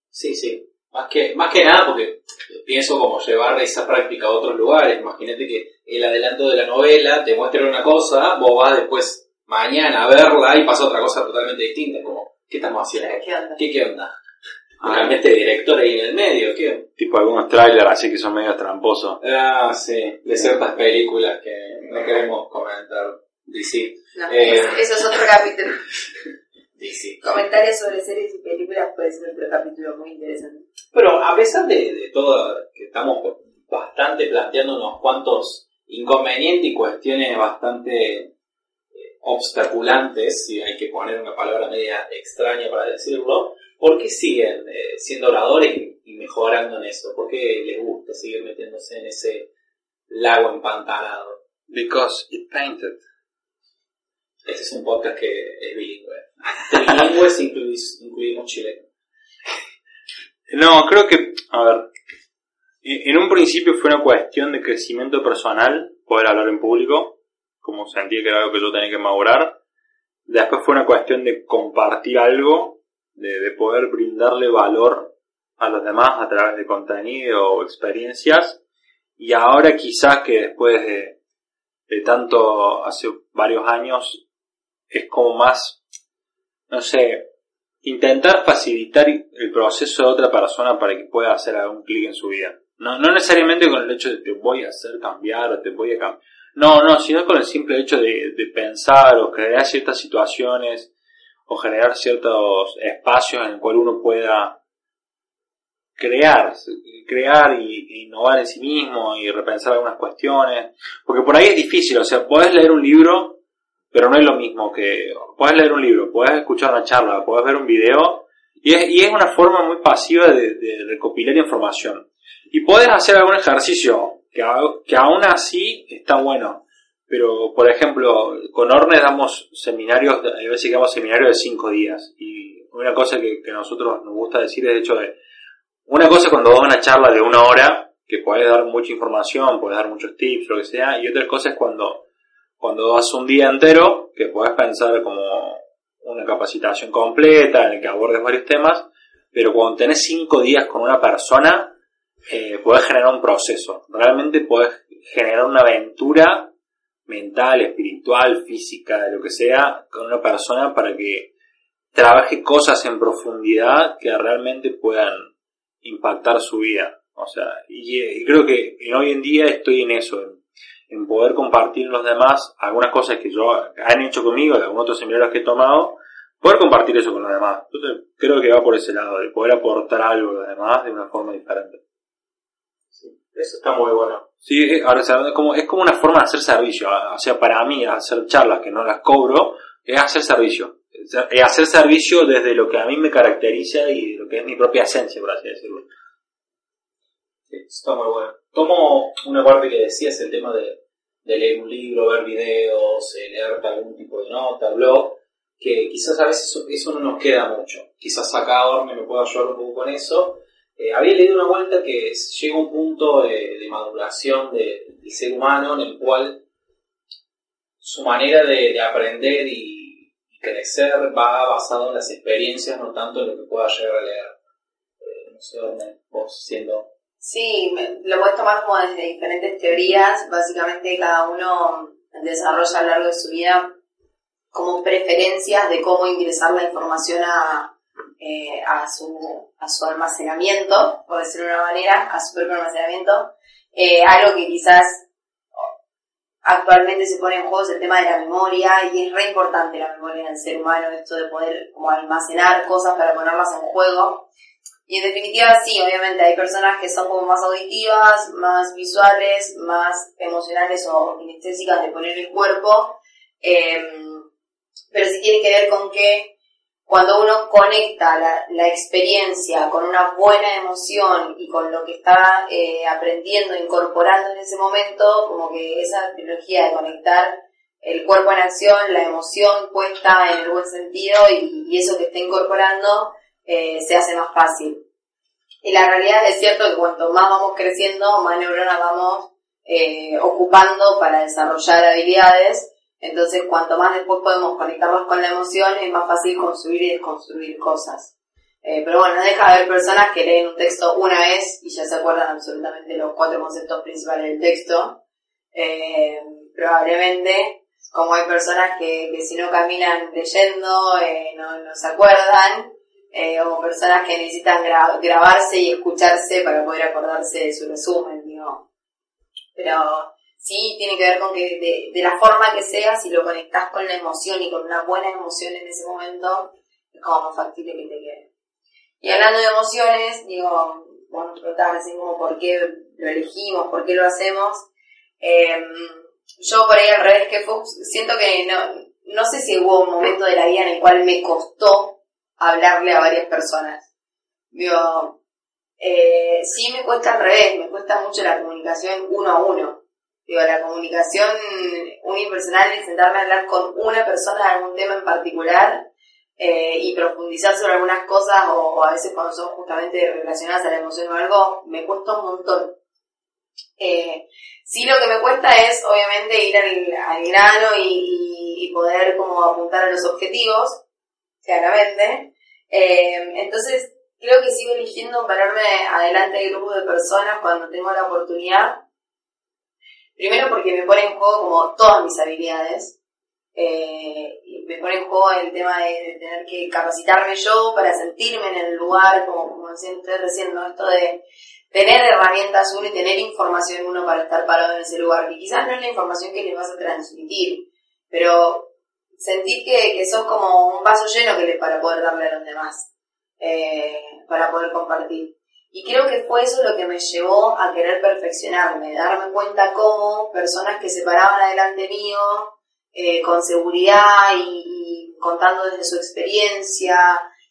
Sí, sí. Más que, más que nada porque pienso como llevar esa práctica a otros lugares. Imagínate que el adelanto de la novela te muestra una cosa, vos vas después mañana a verla y pasa otra cosa totalmente distinta. Como, ¿qué estamos haciendo? ¿Qué onda? ¿Qué, qué onda? Realmente director ahí en el medio, ¿qué? Tipo algunos trailers así que son medio tramposos. Ah, sí, de ciertas películas que no queremos comentar. DC. No, Eh. es- eso es otro capítulo. (laughs) Sí, sí. Comentarios sobre series y películas puede ser otro capítulo muy interesante. Pero a pesar de, de todo, que estamos bastante planteando unos cuantos inconvenientes y cuestiones bastante eh, obstaculantes, si hay que poner una palabra media extraña para decirlo, ¿por qué siguen eh, siendo oradores y, y mejorando en eso? ¿Por qué les gusta seguir metiéndose en ese lago empantanado? Because it painted. Este es un podcast que es bilingüe. (laughs) Bilingües incluimos, incluimos chileno. No, creo que, a ver, en un principio fue una cuestión de crecimiento personal, poder hablar en público, como sentí que era algo que yo tenía que madurar. Después fue una cuestión de compartir algo, de, de poder brindarle valor a los demás a través de contenido o experiencias. Y ahora quizás que después de, de tanto, hace varios años, es como más, no sé, intentar facilitar el proceso de otra persona para que pueda hacer algún clic en su vida. No, no necesariamente con el hecho de te voy a hacer cambiar o te voy a cambiar. No, no, sino con el simple hecho de, de pensar o crear ciertas situaciones o generar ciertos espacios en el cual uno pueda crear, crear y, innovar en sí mismo y repensar algunas cuestiones. Porque por ahí es difícil, o sea, podés leer un libro, pero no es lo mismo que, podés leer un libro, podés escuchar una charla, podés ver un video, y es, y es una forma muy pasiva de, de recopilar información. Y podés hacer algún ejercicio que, a- que aún así está bueno. Pero, por ejemplo, con Orne damos seminarios, de- hay veces que damos seminarios de cinco días. Y una cosa que, a nosotros nos gusta decir es el hecho de, una cosa es cuando das una charla de una hora, que podés dar mucha información, podés dar muchos tips, lo que sea, y otra cosa es cuando, cuando das un día entero, que podés pensar como una capacitación completa en el que abordes varios temas, pero cuando tenés cinco días con una persona, eh, podés generar un proceso. Realmente podés generar una aventura mental, espiritual, física, de lo que sea, con una persona para que trabaje cosas en profundidad que realmente puedan impactar su vida. O sea, y, eh, creo que en hoy en día estoy en eso, en poder compartir los demás algunas cosas que yo han hecho conmigo, de algunos otros seminarios que he tomado, poder compartir eso con los demás. Entonces, creo que va por ese lado, de poder aportar algo a los demás de una forma diferente. Eso está muy bueno. Sí, ahora es como, es como una forma de hacer servicio. O sea, para mí, hacer charlas que no las cobro, es hacer servicio. Es hacer servicio desde lo que a mí me caracteriza y lo que es mi propia esencia, por así decirlo. Sí, eso está muy bueno. Tomo una parte que decías, el tema de, de leer un libro, ver videos, eh, leer algún tipo de nota, blog, que quizás a veces eso, no nos queda mucho. Quizás acá Orme me pueda ayudar un poco con eso. Eh, había leído una vuelta que llega un punto de, de maduración de- del ser humano en el cual su manera de, de aprender y, y crecer va basado en las experiencias, no tanto en lo que pueda llegar a leer. Eh, no sé, Orme, vos siendo Sí, lo puedes tomar como desde diferentes teorías. Básicamente cada uno desarrolla a lo largo de su vida como preferencias de cómo ingresar la información a, eh, a, su, a su almacenamiento, por decirlo de una manera, a su propio almacenamiento. Eh, algo que quizás actualmente se pone en juego es el tema de la memoria y es re importante la memoria en el ser humano, esto de poder como almacenar cosas para ponerlas en juego. Y en definitiva sí, obviamente hay personas que son como más auditivas, más visuales, más emocionales o kinestésicas de poner el cuerpo, em, pero sí tiene que ver con que cuando uno conecta la, la experiencia con una buena emoción y con lo que está eh, aprendiendo, incorporando en ese momento, como que esa trilogía de conectar el cuerpo en acción, la emoción puesta en el buen sentido y eso que está incorporando eh, se hace más fácil. Y la realidad es cierto que cuanto más vamos creciendo, más neuronas vamos eh, ocupando para desarrollar habilidades. Entonces, cuanto más después podemos conectarnos con la emoción, es más fácil construir y desconstruir cosas. Eh, pero bueno, no deja de haber personas que leen un texto una vez y ya se acuerdan absolutamente los cuatro conceptos principales del texto. Probablemente, como hay personas que, si no caminan leyendo, no se acuerdan, eh, o personas que necesitan gra- grabarse y escucharse para poder acordarse de su resumen, digo. Pero sí tiene que ver con que de, de la forma que sea, si lo conectás con la emoción y con una buena emoción en ese momento, es como más factible que te quede. Y hablando de emociones, digo, bueno, preguntar así como por qué lo elegimos, por qué lo hacemos. Em, yo por ahí al revés que Fox, siento que no, no sé si hubo un momento de la vida en el cual me costó hablarle a varias personas. Digo, eh, sí me cuesta al revés, me cuesta mucho la comunicación uno a uno. Digo, la comunicación unipersonal es sentarme a hablar con una persona de algún tema en particular eh, y profundizar sobre algunas cosas o, a veces cuando son justamente relacionadas a la emoción o algo, me cuesta un montón. Eh, sí lo que me cuesta es obviamente ir al, grano y, poder como apuntar a los objetivos, claramente. Eh, entonces creo que sigo eligiendo pararme adelante de grupos de personas cuando tengo la oportunidad. Primero porque me pone en juego como todas mis habilidades. Eh, me pone en juego el tema de, tener que capacitarme yo para sentirme en el lugar, como, como decían ustedes recién, Esto de tener herramientas uno y tener información uno para estar parado en ese lugar, que quizás no es la información que les vas a transmitir, pero sentir que, que sos como un vaso lleno que les para poder darle a los demás, eh, para poder compartir. Y creo que fue eso lo que me llevó a querer perfeccionarme, darme cuenta cómo personas que se paraban adelante mío, eh, con seguridad y, contando desde su experiencia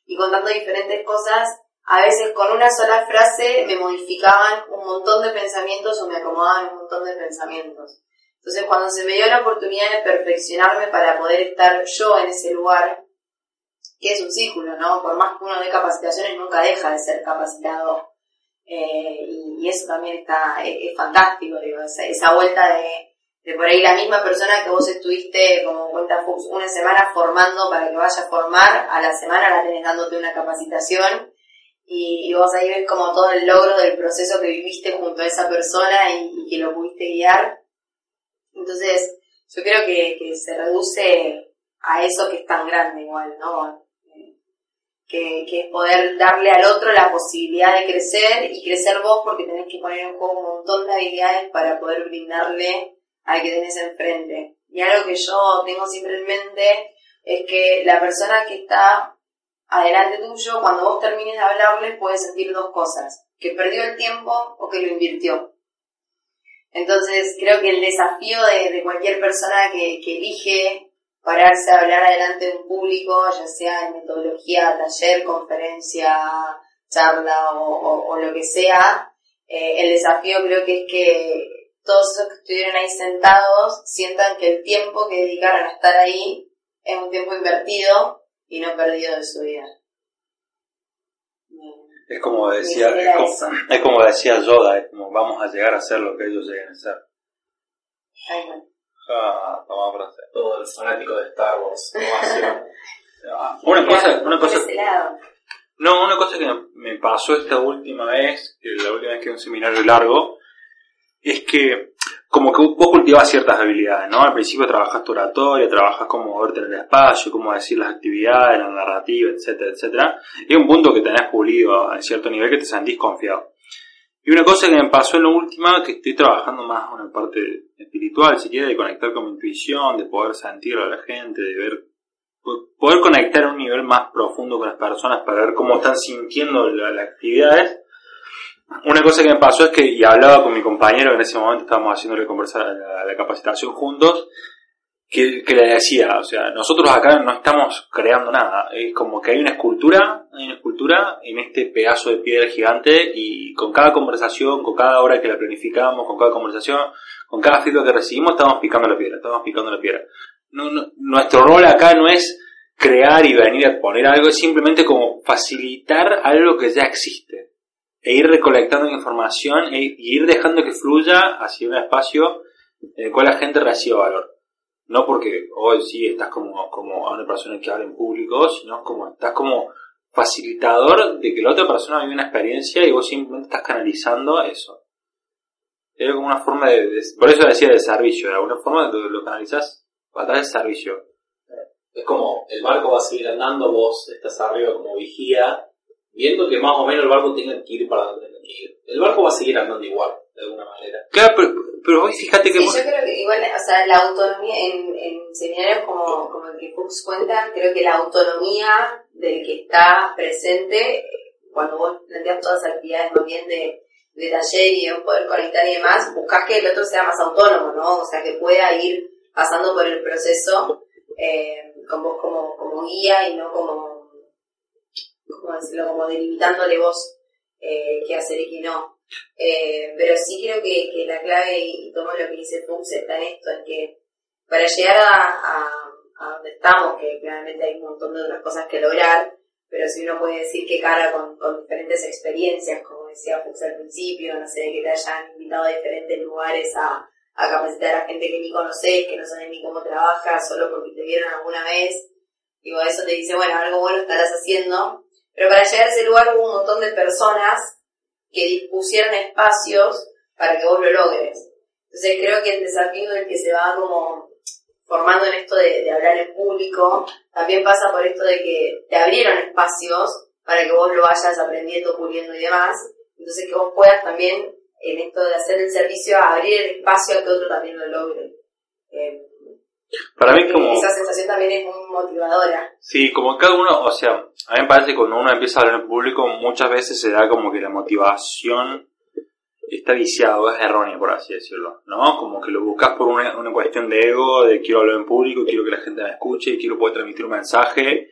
y contando diferentes cosas, a veces con una sola frase me modificaban un montón de pensamientos o me acomodaban un montón de pensamientos. Entonces cuando se me dio la oportunidad de perfeccionarme para poder estar yo en ese lugar, que es un círculo, ¿no? Por más que uno dé capacitaciones, nunca deja de ser capacitado. Eh, y, eso también está, es, fantástico, digo, esa vuelta de, por ahí la misma persona que vos estuviste, como cuenta Fuchs, una semana formando para que vaya a formar, a la semana la tenés dándote una capacitación y, vos ahí ves como todo el logro del proceso que viviste junto a esa persona y, que lo pudiste guiar. Entonces, yo creo que, que, se reduce a eso que es tan grande igual, ¿no? Que, que es poder darle al otro la posibilidad de crecer y crecer vos porque tenés que poner en juego un montón de habilidades para poder brindarle al que tenés enfrente. Y algo que yo tengo siempre en mente es que la persona que está adelante tuyo, cuando vos termines de hablarle, puede sentir dos cosas, que perdió el tiempo o que lo invirtió. Entonces, creo que el desafío de, cualquier persona que, elige pararse a hablar adelante de un público, ya sea en metodología, taller, conferencia, charla o, lo que sea, eh, el desafío creo que es que todos esos que estuvieron ahí sentados sientan que el tiempo que dedicaron a estar ahí es un tiempo invertido y no perdido de su vida. Es como decía, es como, decía Yoda, es como vamos a llegar a ser lo que ellos lleguen a ser. Ah, Todo el fanático de Star Wars. (laughs) una cosa, una cosa. No, una cosa que me pasó esta última vez, que la última vez que un seminario largo, es que como que vos cultivas ciertas habilidades, ¿no? Al principio trabajas tu oratoria, trabajas cómo moverte en el espacio, cómo decir las actividades, la narrativa, etcétera, etcétera. Y un punto que tenés pulido a cierto nivel que te sentís confiado. Y una cosa que me pasó en lo último, que estoy trabajando más en la parte espiritual, si quieres, de conectar con mi intuición, de poder sentir a la gente, de ver, poder conectar a un nivel más profundo con las personas para ver cómo están sintiendo las actividades una cosa que me pasó es que, y hablaba con mi compañero, en ese momento estábamos haciendo la, la capacitación juntos, que, que, le decía, o sea, nosotros acá no estamos creando nada, es como que hay una escultura, hay una escultura en este pedazo de piedra gigante y con cada conversación, con cada hora que la planificamos, con cada conversación, con cada feedback que recibimos, estamos picando la piedra, estamos picando la piedra. No, nuestro rol acá no es crear y venir a poner algo, es simplemente como facilitar algo que ya existe e ir recolectando información e, ir dejando que fluya hacia un espacio en el cual la gente reciba valor. No porque hoy sí estás como, como a una persona que habla en público, sino como estás como facilitador de que la otra persona vive una experiencia y vos simplemente estás canalizando eso. Es como una forma de, por eso decía de servicio, de alguna forma lo, lo canalizás a través del servicio. Es como el barco va a seguir andando, vos estás arriba como vigía viendo que más o menos el barco tiene que ir para donde tiene que ir. El barco va a seguir andando igual, de alguna manera. Claro, pero, pero hoy fíjate que... Sí, yo creo que igual, o sea, la autonomía en, en seminarios como, como el que Fuchs cuenta, creo que la autonomía del que está presente, cuando vos planteas todas las actividades más bien de, de taller y de poder conectar y demás, buscas que el otro sea más autónomo, ¿no? O sea, que pueda ir pasando por el proceso eh, con vos como, como guía y no como, ¿cómo decirlo? Como delimitándole vos eh, qué hacer y qué no. Eh, pero sí creo que, que la clave, y tomo lo que dice Fuchs, está en esto, en que para llegar a, a, a donde estamos, que claramente hay un montón de otras cosas que lograr, pero si uno puede decir que cara con, con diferentes experiencias, como decía Fuchs al principio, no sé, que te hayan invitado a diferentes lugares a, a capacitar a gente que ni conoces, que no saben ni cómo trabaja, solo porque te vieron alguna vez. Digo, eso te dice, bueno, algo bueno estarás haciendo. Pero para llegar a ese lugar hubo un montón de personas que dispusieron espacios para que vos lo logres. Entonces creo que el desafío del que se va como formando en esto de, hablar en público, también pasa por esto de que te abrieron espacios para que vos lo vayas aprendiendo, puliendo y demás. Entonces que vos puedas también en esto de hacer el servicio, abrir el espacio a que otro también lo logre. Eh, Para mí como... Esa sensación también es muy motivadora. Sí, como cada uno, o sea, a mí me parece que cuando uno empieza a hablar en público muchas veces se da como que la motivación está viciado, es errónea por así decirlo, ¿no? Como que lo buscas por una, una cuestión de ego, de quiero hablar en público, quiero que la gente me escuche, quiero poder transmitir un mensaje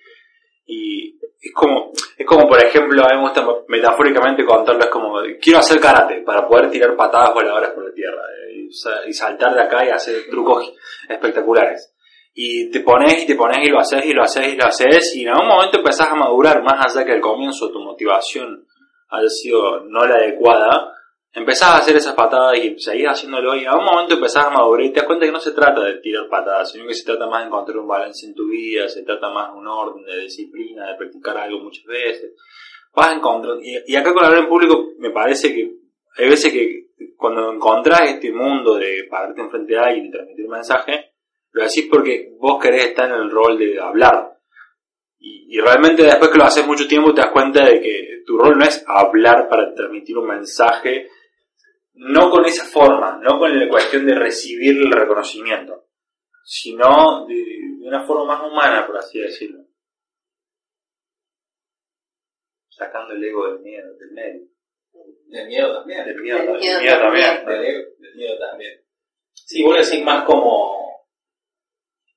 y es como, es como por ejemplo, a mí me gusta metafóricamente contarlo, es como, quiero hacer karate para poder tirar patadas voladoras por la tierra eh, y, saltar de acá y hacer trucos espectaculares. Y te pones y te pones y lo haces y lo haces y lo haces y en algún momento empezás a madurar más allá que al comienzo tu motivación haya sido no la adecuada, empezás a hacer esas patadas y seguís haciéndolo y en algún momento empezás a madurar y te das cuenta que no se trata de tirar patadas, sino que se trata más de encontrar un balance en tu vida, se trata más de un orden, de disciplina, de practicar algo muchas veces. Vas a encontrar, y, acá con hablar en público me parece que hay veces que cuando encontrás este mundo de pararte enfrente de alguien y transmitir un mensaje, lo decís porque vos querés estar en el rol de hablar. Y, realmente después que lo haces mucho tiempo te das cuenta de que tu rol no es hablar para transmitir un mensaje, no con esa forma, no con la cuestión de recibir el reconocimiento, sino de, de una forma más humana, por así decirlo. Sacando el ego del miedo, del medio. Del miedo también. Del miedo, Del del miedo miedo también. también. Del, ego- del miedo también. Sí, vos lo decís más como,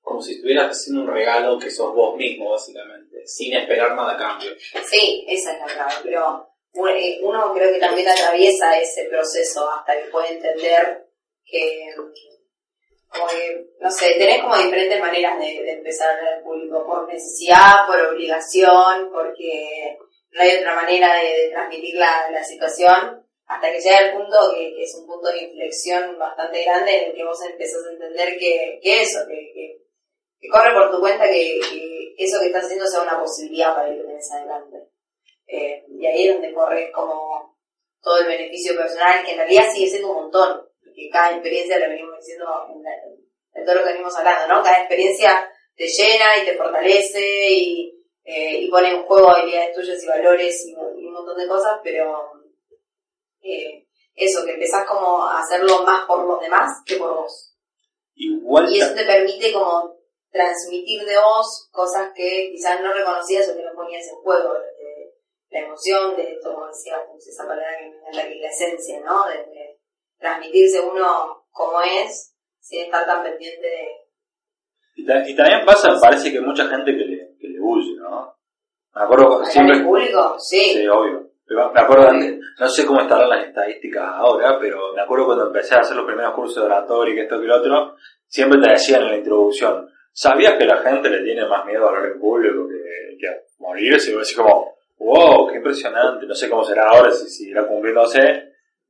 como si estuvieras haciendo un regalo que sos vos mismo, básicamente, sin esperar nada a cambio. Sí, esa es la clave, pero uno creo que también atraviesa ese proceso hasta que puede entender que, como que, no sé, tenés como diferentes maneras de, empezar a hablar en público, por necesidad, por obligación, porque no hay otra manera de, transmitir la, la situación, hasta que llega el punto que, es un punto de inflexión bastante grande en el que vos empezás a entender que, que eso, que, que, corre por tu cuenta que, que eso que estás haciendo sea una posibilidad para ir que tenés adelante. Eh, y ahí es donde corre como todo el beneficio personal, que en realidad sigue siendo un montón, porque cada experiencia, lo venimos diciendo en, todo lo que venimos hablando, ¿no? Cada experiencia te llena y te fortalece y, eh, y pone en juego habilidades tuyas y valores y, y un montón de cosas, pero eh, eso, que empezás como a hacerlo más por los demás que por vos. Igual Y eso te permite como transmitir de vos cosas que quizás no reconocías o que no ponías en juego. La emoción, de esto, como decía, esa palabra que me encanta, que es la esencia, ¿no? De, de transmitirse uno como es, sin estar tan pendiente de... Y, ta- y también pasa, parece que hay mucha gente que le, que le huye, ¿no? Me acuerdo ¿Hablar siempre... en público? Sí. Sí, obvio. Pero me acuerdo, antes- no sé cómo estarán las estadísticas ahora, pero me acuerdo cuando empecé a hacer los primeros cursos de oratoria y esto que lo otro, siempre te decían en la introducción, ¿sabías que la gente le tiene más miedo a hablar en público que, que a morirse? Y como, wow, qué impresionante, no sé cómo será ahora, si seguirá cumpliéndose.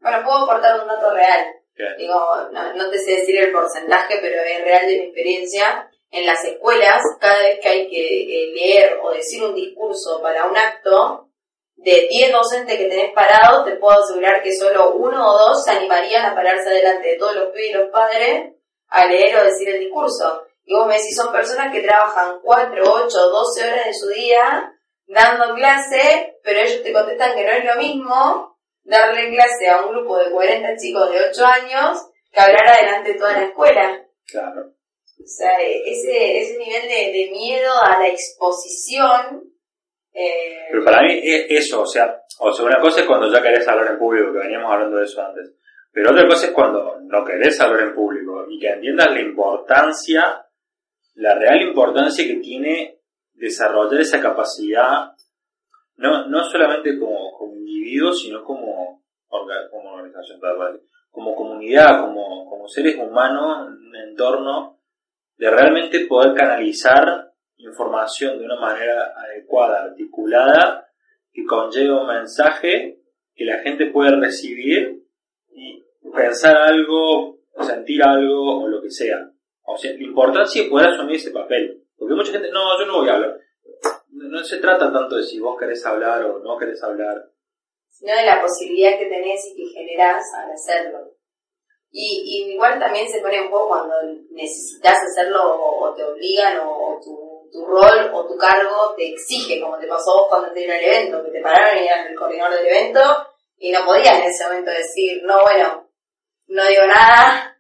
Bueno, puedo aportar un dato real. ¿Qué? Digo, no, no te sé decir el porcentaje, pero es real de mi experiencia. En las escuelas, cada vez que hay que eh, leer o decir un discurso para un acto, de 10 docentes que tenés parados, te puedo asegurar que solo uno o dos se animarían a pararse delante de todos los pibes y los padres a leer o decir el discurso. Y vos me decís, son personas que trabajan 4, 8, 12 horas de su día dando clase, pero ellos te contestan que no es lo mismo darle clase a un grupo de 40 chicos de 8 años que hablar adelante de toda la escuela. Claro. O sea, ese, ese nivel de, de miedo a la exposición. Eh, Pero para mí es eso, o sea, o sea, una cosa es cuando ya querés hablar en público, que veníamos hablando de eso antes. Pero otra cosa es cuando no querés hablar en público y que entiendas la importancia, la real importancia que tiene desarrollar esa capacidad, no, no solamente como, como individuo, sino como, como organización, como comunidad, como, como seres humanos en un entorno, de realmente poder canalizar información de una manera adecuada, articulada, que conlleve un mensaje que la gente puede recibir y pensar algo, sentir algo o lo que sea. O sea, la importancia es poder asumir ese papel. Porque mucha gente, no, yo no voy a hablar. No, se trata tanto de si vos querés hablar o no querés hablar. sino de la posibilidad que tenés y que generás al hacerlo. Y, igual también se pone un poco cuando necesitas hacerlo o, te obligan o, tu, rol o tu cargo te exige, como te pasó vos cuando te al evento, que te pararon y eras el coordinador del evento y no podías en ese momento decir, no, bueno, no digo nada,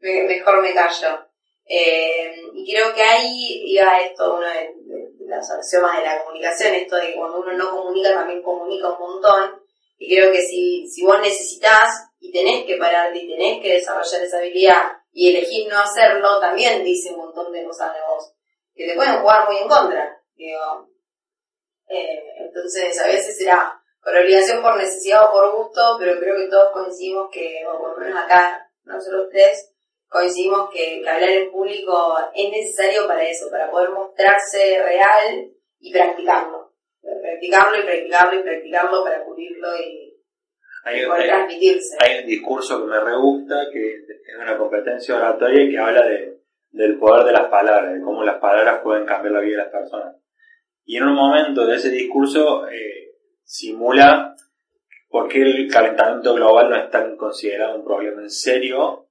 me- mejor me callo. Eh, y creo que ahí iba esto, uno de, de- de los axiomas de la comunicación, esto de que cuando uno no comunica también comunica un montón. Y creo que si, si vos necesitas y tenés que pararte y tenés que desarrollar esa habilidad y elegís no hacerlo, también dice un montón de cosas de vos, que te pueden jugar muy en contra. Digo, eh, entonces a veces será por obligación, por necesidad o por gusto, pero creo que todos coincidimos que, o por lo menos acá, no solo ustedes, coincidimos que, que hablar en público es necesario para eso, para poder mostrarse real y practicarlo. Practicarlo y practicarlo y practicarlo para cubrirlo y Hay, poder hay- transmitirse. hay un discurso que me re gusta, que es una competencia oratoria que habla de, del poder de las palabras, de cómo las palabras pueden cambiar la vida de las personas. Y en un momento de ese discurso eh, simula por qué el calentamiento global no es tan considerado un problema en serio,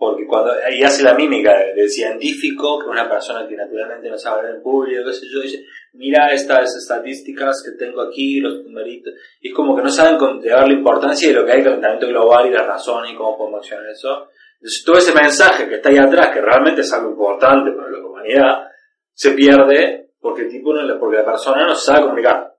porque cuando ahí hace la mímica de- del científico, que una persona que naturalmente no sabe hablar en público, qué sé yo, dice, mira estas estadísticas que tengo aquí, los numeritos, y es como que no saben de darle importancia de lo que hay el calentamiento global y las razones y cómo accionar eso. Entonces todo ese mensaje que está ahí atrás, que realmente es algo importante para la humanidad, se pierde porque el tipo no, porque la persona no sabe comunicar.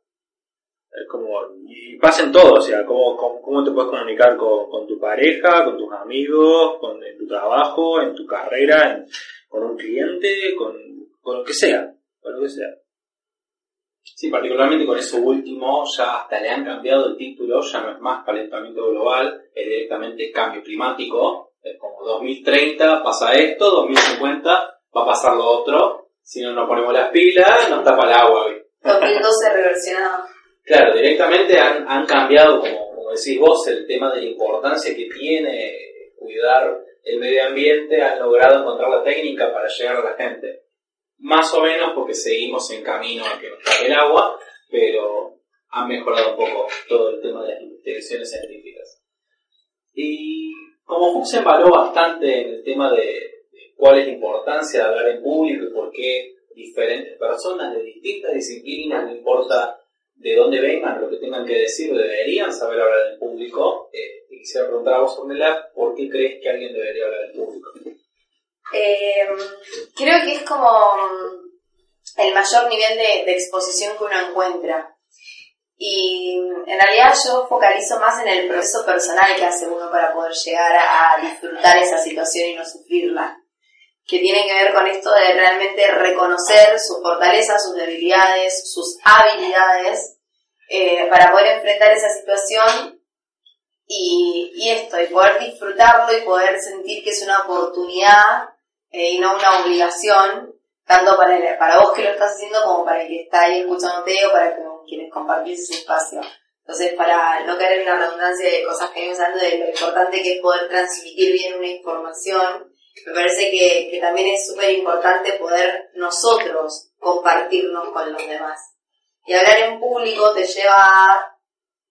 Es como, y pasa en todo, o sea, cómo, cómo, cómo te puedes comunicar con, con tu pareja, con tus amigos, con, en tu trabajo, en tu carrera, en- con un cliente, con, con lo que sea, con lo que sea. Sí, particularmente con eso último, ya hasta le han cambiado el título, ya no es más calentamiento global, es directamente cambio climático, es como 2030 pasa esto, 2050 va a pasar lo otro, si no nos ponemos las pilas nos tapa el agua hoy. 2012 reversionado. Claro, directamente han, han cambiado, como, decís vos, el tema de la importancia que tiene cuidar el medio ambiente, han logrado encontrar la técnica para llegar a la gente. Más o menos porque seguimos en camino a que nos tape el agua, pero han mejorado un poco todo el tema de las investigaciones científicas. Y como Fuchs se embaló bastante en el tema de, de cuál es la importancia de hablar en público y por qué diferentes personas de distintas disciplinas, no importa de dónde vengan, lo que tengan que decir, deberían saber hablar en público. Eh, quisiera preguntar a vos, Ornella, ¿por qué crees que alguien debería hablar en público? Eh, creo que es como el mayor nivel de, exposición que uno encuentra. Y en realidad yo focalizo más en el proceso personal que hace uno para poder llegar a disfrutar esa situación y no sufrirla. Que tiene que ver con esto de realmente reconocer sus fortalezas, sus debilidades, sus habilidades, eh, para poder enfrentar esa situación y, y esto, y poder disfrutarlo y poder sentir que es una oportunidad eh, y no una obligación, tanto para, el- para vos que lo estás haciendo como para el que está ahí escuchándote o para que- quienes compartís ese espacio. Entonces, para no caer en la redundancia de cosas que venimos hablando de lo importante que es poder transmitir bien una información, me parece que, que también es súper importante poder nosotros compartirnos con los demás. Y hablar en público te lleva a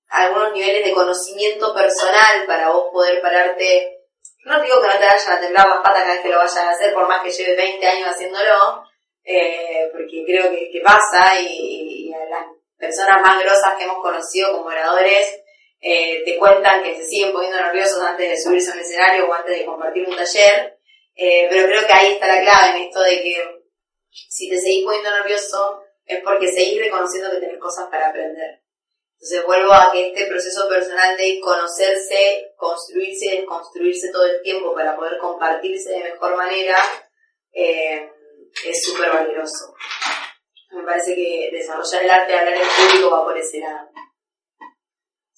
algunos niveles de conocimiento personal para vos poder pararte no digo que no te vayan a temblar las patas cada vez que lo vayan a hacer, por más que lleve 20 años haciéndolo, eh, porque creo que, pasa y, y, a las personas más grosas que hemos conocido como oradores eh, te cuentan que se siguen poniendo nerviosos antes de subirse a un escenario o antes de compartir un taller, eh, pero creo que ahí está la clave en esto de que si te seguís poniendo nervioso es porque seguís reconociendo que tenés cosas para aprender. Entonces vuelvo a que este proceso personal de conocerse, construirse y desconstruirse todo el tiempo para poder compartirse de mejor manera eh, es súper valioso. Me parece que desarrollar el arte de hablar en público va por ese lado.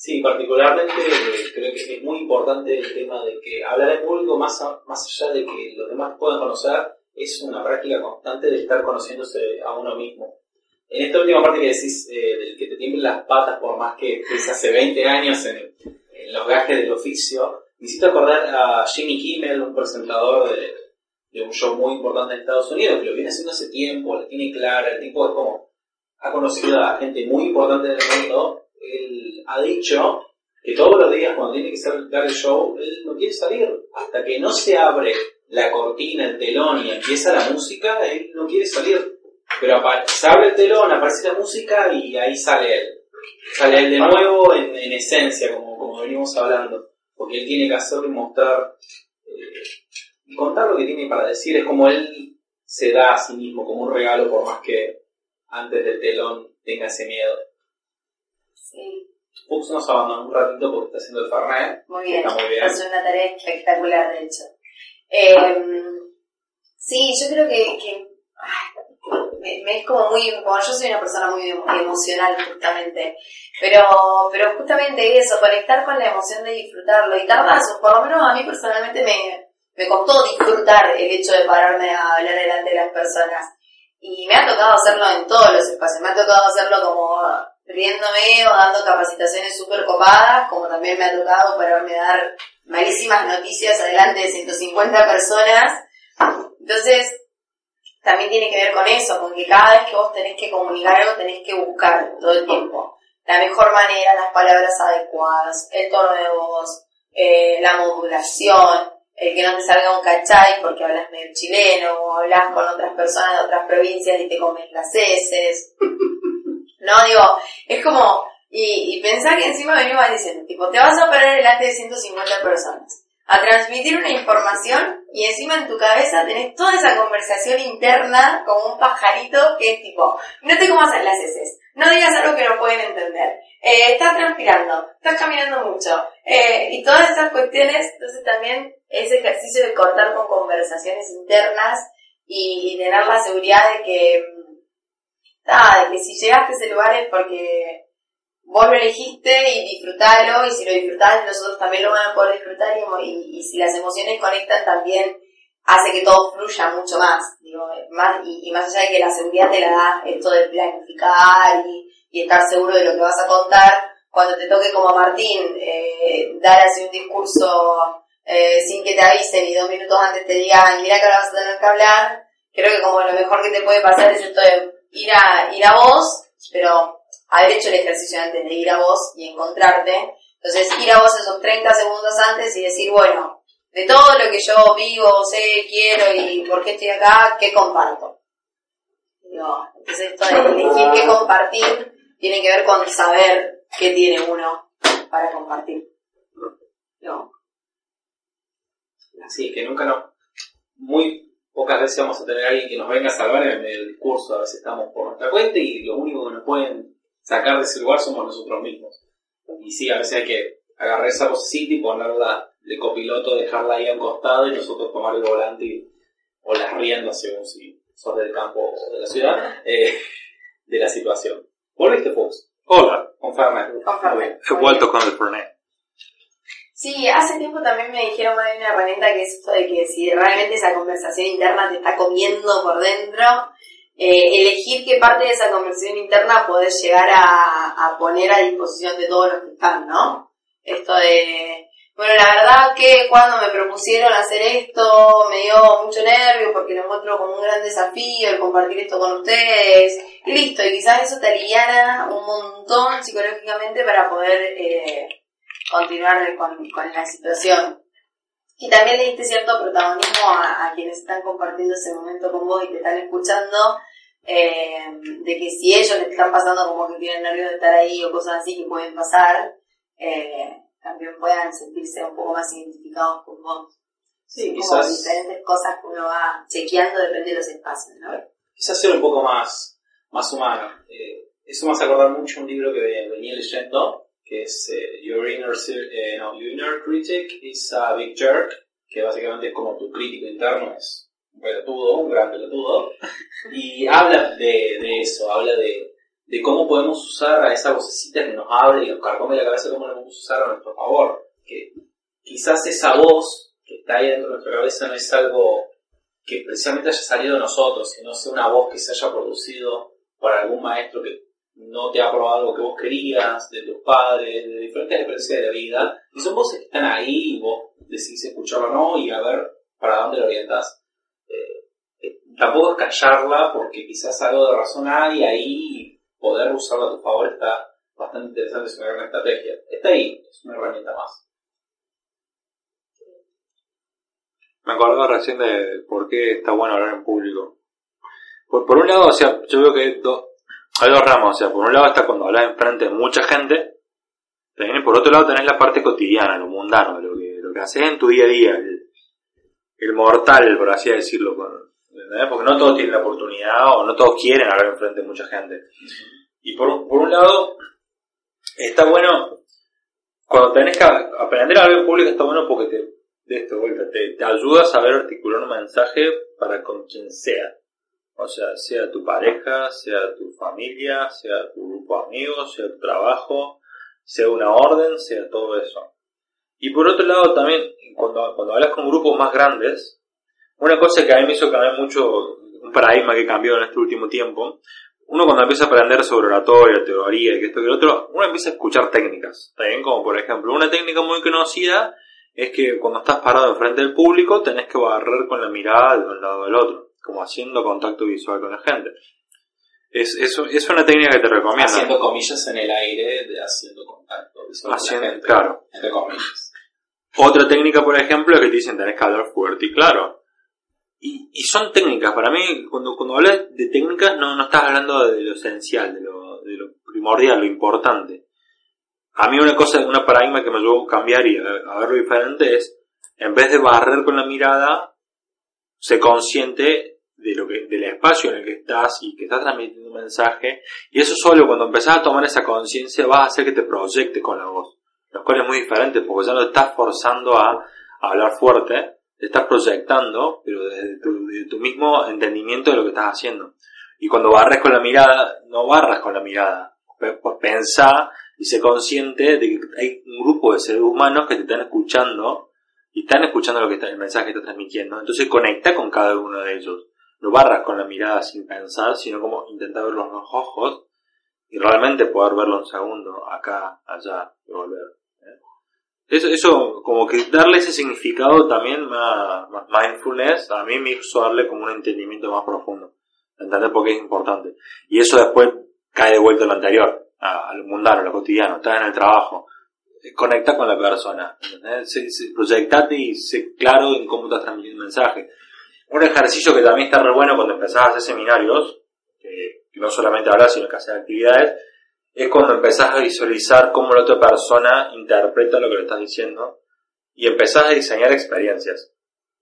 Sí, particularmente eh, creo que es muy importante el tema de que hablar en público, más, más allá de que los demás puedan conocer, es una práctica constante de estar conociéndose a uno mismo. En esta última parte que decís, eh, del que te tiemblen las patas por más que estés hace 20 años en, los gajes del oficio, necesito acordar a Jimmy Kimmel, un presentador de, un show muy importante en Estados Unidos, que lo viene haciendo hace tiempo, lo tiene clara, el tipo es como, ha conocido a gente muy importante en el mundo, él ha dicho que todos los días cuando tiene que dar el show, él no quiere salir, hasta que no se abre la cortina, el telón y empieza la música, él no quiere salir pero se abre el telón, aparece la música y ahí sale él. Sale él de nuevo en, esencia, como, como venimos hablando. Porque él tiene que hacer y mostrar eh, y contar lo que tiene para decir. Es como él se da a sí mismo como un regalo, por más que antes del telón tenga ese miedo. Sí. Fuchs nos abandonó un ratito porque está haciendo el Fernet. Muy bien. Está muy bien. Hace una tarea espectacular, de hecho. Eh, sí, yo creo que, que me, es como muy, como yo soy una persona muy emocional justamente, pero, pero justamente eso, conectar con la emoción de disfrutarlo y tardazos, por lo menos a mí personalmente me, me costó disfrutar el hecho de pararme a hablar delante de las personas. Y me ha tocado hacerlo en todos los espacios, me ha tocado hacerlo como riéndome o dando capacitaciones súper copadas, como también me ha tocado pararme a dar malísimas noticias adelante de 150 personas. Entonces, también tiene que ver con eso, con que cada vez que vos tenés que comunicar algo tenés que buscar todo el tiempo la mejor manera, las palabras adecuadas, el tono de voz, eh, la modulación, el que no te salga un cachay porque hablas medio chileno o hablas con otras personas de otras provincias y te comes las heces. No, digo, es como, y, y que encima venimos diciendo, tipo, te vas a parar delante de 150 personas a transmitir una información y encima en tu cabeza tenés toda esa conversación interna como un pajarito que es tipo, no te comas las heces, no digas algo que no pueden entender, eh, estás transpirando, estás caminando mucho, eh, y todas esas cuestiones, entonces también ese ejercicio de cortar con conversaciones internas y, tener la seguridad de que, nada, de que si llegaste a ese lugar es porque vos lo elegiste y disfrutalo, y si lo disfrutás, nosotros también lo van a poder disfrutar, y, y, si las emociones conectan también hace que todo fluya mucho más, digo, más y, más allá de que la seguridad te la da esto de planificar y, estar seguro de lo que vas a contar, cuando te toque como Martín eh, dar así un discurso eh, sin que te avisen y dos minutos antes te digan, mira que ahora vas a tener que hablar, creo que como lo mejor que te puede pasar es esto de ir a, ir a vos, pero haber hecho el ejercicio antes de ir a vos y encontrarte. Entonces, ir a vos esos 30 segundos antes y decir, bueno, de todo lo que yo vivo, sé, quiero y por qué estoy acá, ¿qué comparto? No, entonces esto de elegir qué compartir tiene que ver con saber qué tiene uno para compartir. No. Así que nunca no. Muy pocas veces vamos a tener a alguien que nos venga a salvar en el medio del discurso. A veces estamos por nuestra cuenta y lo único que nos pueden sacar de ese lugar somos nosotros mismos. Y sí, a veces hay que agarrar esa cosita y ponerla de copiloto, dejarla ahí al costado y nosotros tomar el volante o las riendas según si sos del campo o de la ciudad, eh, de la situación. ¿Volviste, Fox? Hola. Con Fernet. He vuelto con el Fernet. Sí, hace tiempo también me dijeron una herramienta que es esto de que si realmente esa conversación interna te está comiendo por dentro, eh, elegir qué parte de esa conversación interna podés llegar a, poner a disposición de todos los que están, ¿no? Esto de, bueno, la verdad que cuando me propusieron hacer esto me dio mucho nervio porque lo encuentro como un gran desafío el compartir esto con ustedes. Listo, y quizás eso te aliviana un montón psicológicamente para poder eh, continuar con, con la situación. Y también le diste cierto protagonismo a, a quienes están compartiendo ese momento con vos y te están escuchando, eh, de que si ellos le están pasando como que tienen nervios de estar ahí o cosas así que pueden pasar, eh, también puedan sentirse un poco más identificados con vos. Sí, quizás, diferentes cosas que uno va chequeando depende de los espacios, ¿no? quizás ser un poco más, más humano. Eh, eso me hace acordar mucho un libro que venía leyendo, es eh, Your, Inner, eh, no, Your Inner Critic is a Big Jerk, que básicamente es como tu crítico interno es un pelotudo, un gran pelotudo, (laughs) y habla de, de eso, habla de, de cómo podemos usar a esa vocecita que nos habla y nos carcome la cabeza, cómo la podemos usar a nuestro favor. Que quizás esa voz que está ahí dentro de nuestra cabeza no es algo que precisamente haya salido de nosotros, sino sea una voz que se haya producido por algún maestro que no te ha probado algo que vos querías, de tus padres, de diferentes experiencias de vida, y son voces que están ahí y vos decidís escucharlo o no y a ver para dónde lo orientas. Eh, eh, tampoco es callarla porque quizás algo de razón hay y ahí poder usarla a tu favor está bastante interesante, es una gran estrategia. Está ahí, es una herramienta más. Me acordaba recién de por qué está bueno hablar en público. Por, por un lado, o sea, yo veo que hay dos, hay dos ramos, o sea, por un lado está cuando hablas enfrente de mucha gente, también por otro lado tenés la parte cotidiana, lo mundano, lo que, lo que haces en tu día a día, el, mortal, por así decirlo, porque no todos tienen la oportunidad o no todos quieren hablar enfrente de mucha gente. Y por, por un lado, está bueno, cuando tenés que aprender a hablar en público está bueno porque te, de esto, vuelta, te, te ayuda a saber articular un mensaje para con quien sea. O sea, sea tu pareja, sea tu familia, sea tu grupo de amigos, sea tu trabajo, sea una orden, sea todo eso. Y por otro lado también, cuando, cuando hablas con grupos más grandes, una cosa que a mí me hizo cambiar mucho, un paradigma que cambió en este último tiempo, uno cuando empieza a aprender sobre oratoria, teoría y que esto que lo otro, uno empieza a escuchar técnicas, ¿también? Como por ejemplo, una técnica muy conocida es que cuando estás parado enfrente del público tenés que barrer con la mirada de un lado del otro, como haciendo contacto visual con la gente. Es, es, es una técnica que te recomiendo. Haciendo comillas en el aire, de haciendo contacto visual con la Haciendo- gente. claro. Entre comillas. Otra técnica, por ejemplo, es que te dicen tenés que hablar fuerte y claro. Y, y son técnicas, para mí, cuando, cuando hablas de técnicas no, no estás hablando de lo esencial, de lo, de lo primordial, lo importante. A mí una cosa, una paradigma que me ayudó a cambiar y a, a verlo diferente es, en vez de barrer con la mirada, sé consciente de lo que, del espacio en el que estás y que estás transmitiendo un mensaje, y eso solo cuando empezás a tomar esa conciencia va a hacer que te proyecte con la voz lo cual es muy diferente porque ya no estás forzando a, hablar fuerte, te estás proyectando, pero desde tu, desde tu mismo entendimiento de lo que estás haciendo. Y cuando barres con la mirada, no barras con la mirada, pues pensá y sé consciente de que hay un grupo de seres humanos que te están escuchando y están escuchando lo que está, el mensaje que estás transmitiendo. Entonces conecta con cada uno de ellos. No barras con la mirada sin pensar, sino como intentar ver los ojos y realmente poder verlo un segundo, acá, allá, y volver. ¿eh? Eso, eso, como que darle ese significado también más, más mindfulness, a mí me hizo darle como un entendimiento más profundo. Entender por qué es importante. Y eso después cae de vuelta a lo anterior, a, a lo mundano, a lo cotidiano, estás en el trabajo. Conecta con la persona. Se- se- proyectate y sé claro en cómo estás transmitiendo un mensaje. Un ejercicio que también está re bueno cuando empezás a hacer seminarios, que, no solamente hablar, sino que hacer actividades, es cuando empezás a visualizar cómo la otra persona interpreta lo que le estás diciendo y empezás a diseñar experiencias.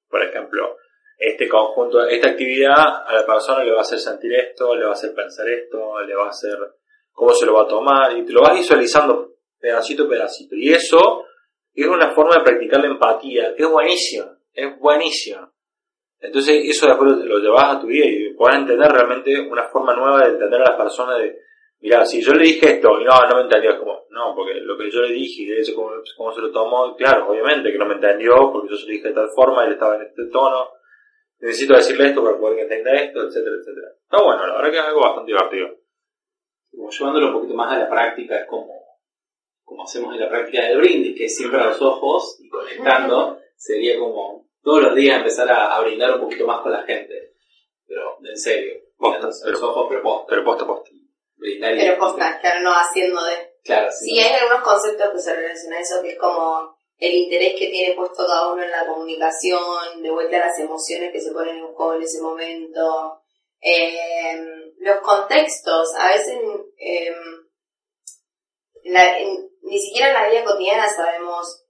Por ejemplo, este conjunto, esta actividad a la persona le va a hacer sentir esto, le va a hacer pensar esto, le va a hacer cómo se lo va a tomar y te lo vas visualizando pedacito a pedacito. Y eso es una forma de practicar la empatía, que es buenísima, es buenísima. Entonces eso después lo llevas a tu vida y puedes entender realmente una forma nueva de entender a las personas de, mira, si yo le dije esto y no, no me entendió, es como, no, porque lo que yo le dije y eso cómo, cómo se lo tomó, claro, obviamente que no me entendió porque yo se lo dije de tal forma, él estaba en este tono, necesito decirle esto para poder que entienda esto, etcétera, etcétera. Está bueno, la verdad que es algo bastante divertido. Como llevándolo un poquito más a la práctica, es como, como hacemos en la práctica del brindis, que siempre a los ojos y conectando, sería como todos los días empezar a, a brindar un poquito más con la gente. Pero, en serio, Posta, pero- los ojos, pero posta. Pero posta posta. Brindar y- Pero posta, claro, no haciendo de... Claro, sí. Sí, hay algunos conceptos que se relacionan a eso, que es como el interés que tiene puesto cada uno en la comunicación, de vuelta a las emociones que se ponen en juego en ese momento, eh, los contextos, a veces eh, ni siquiera en la vida cotidiana sabemos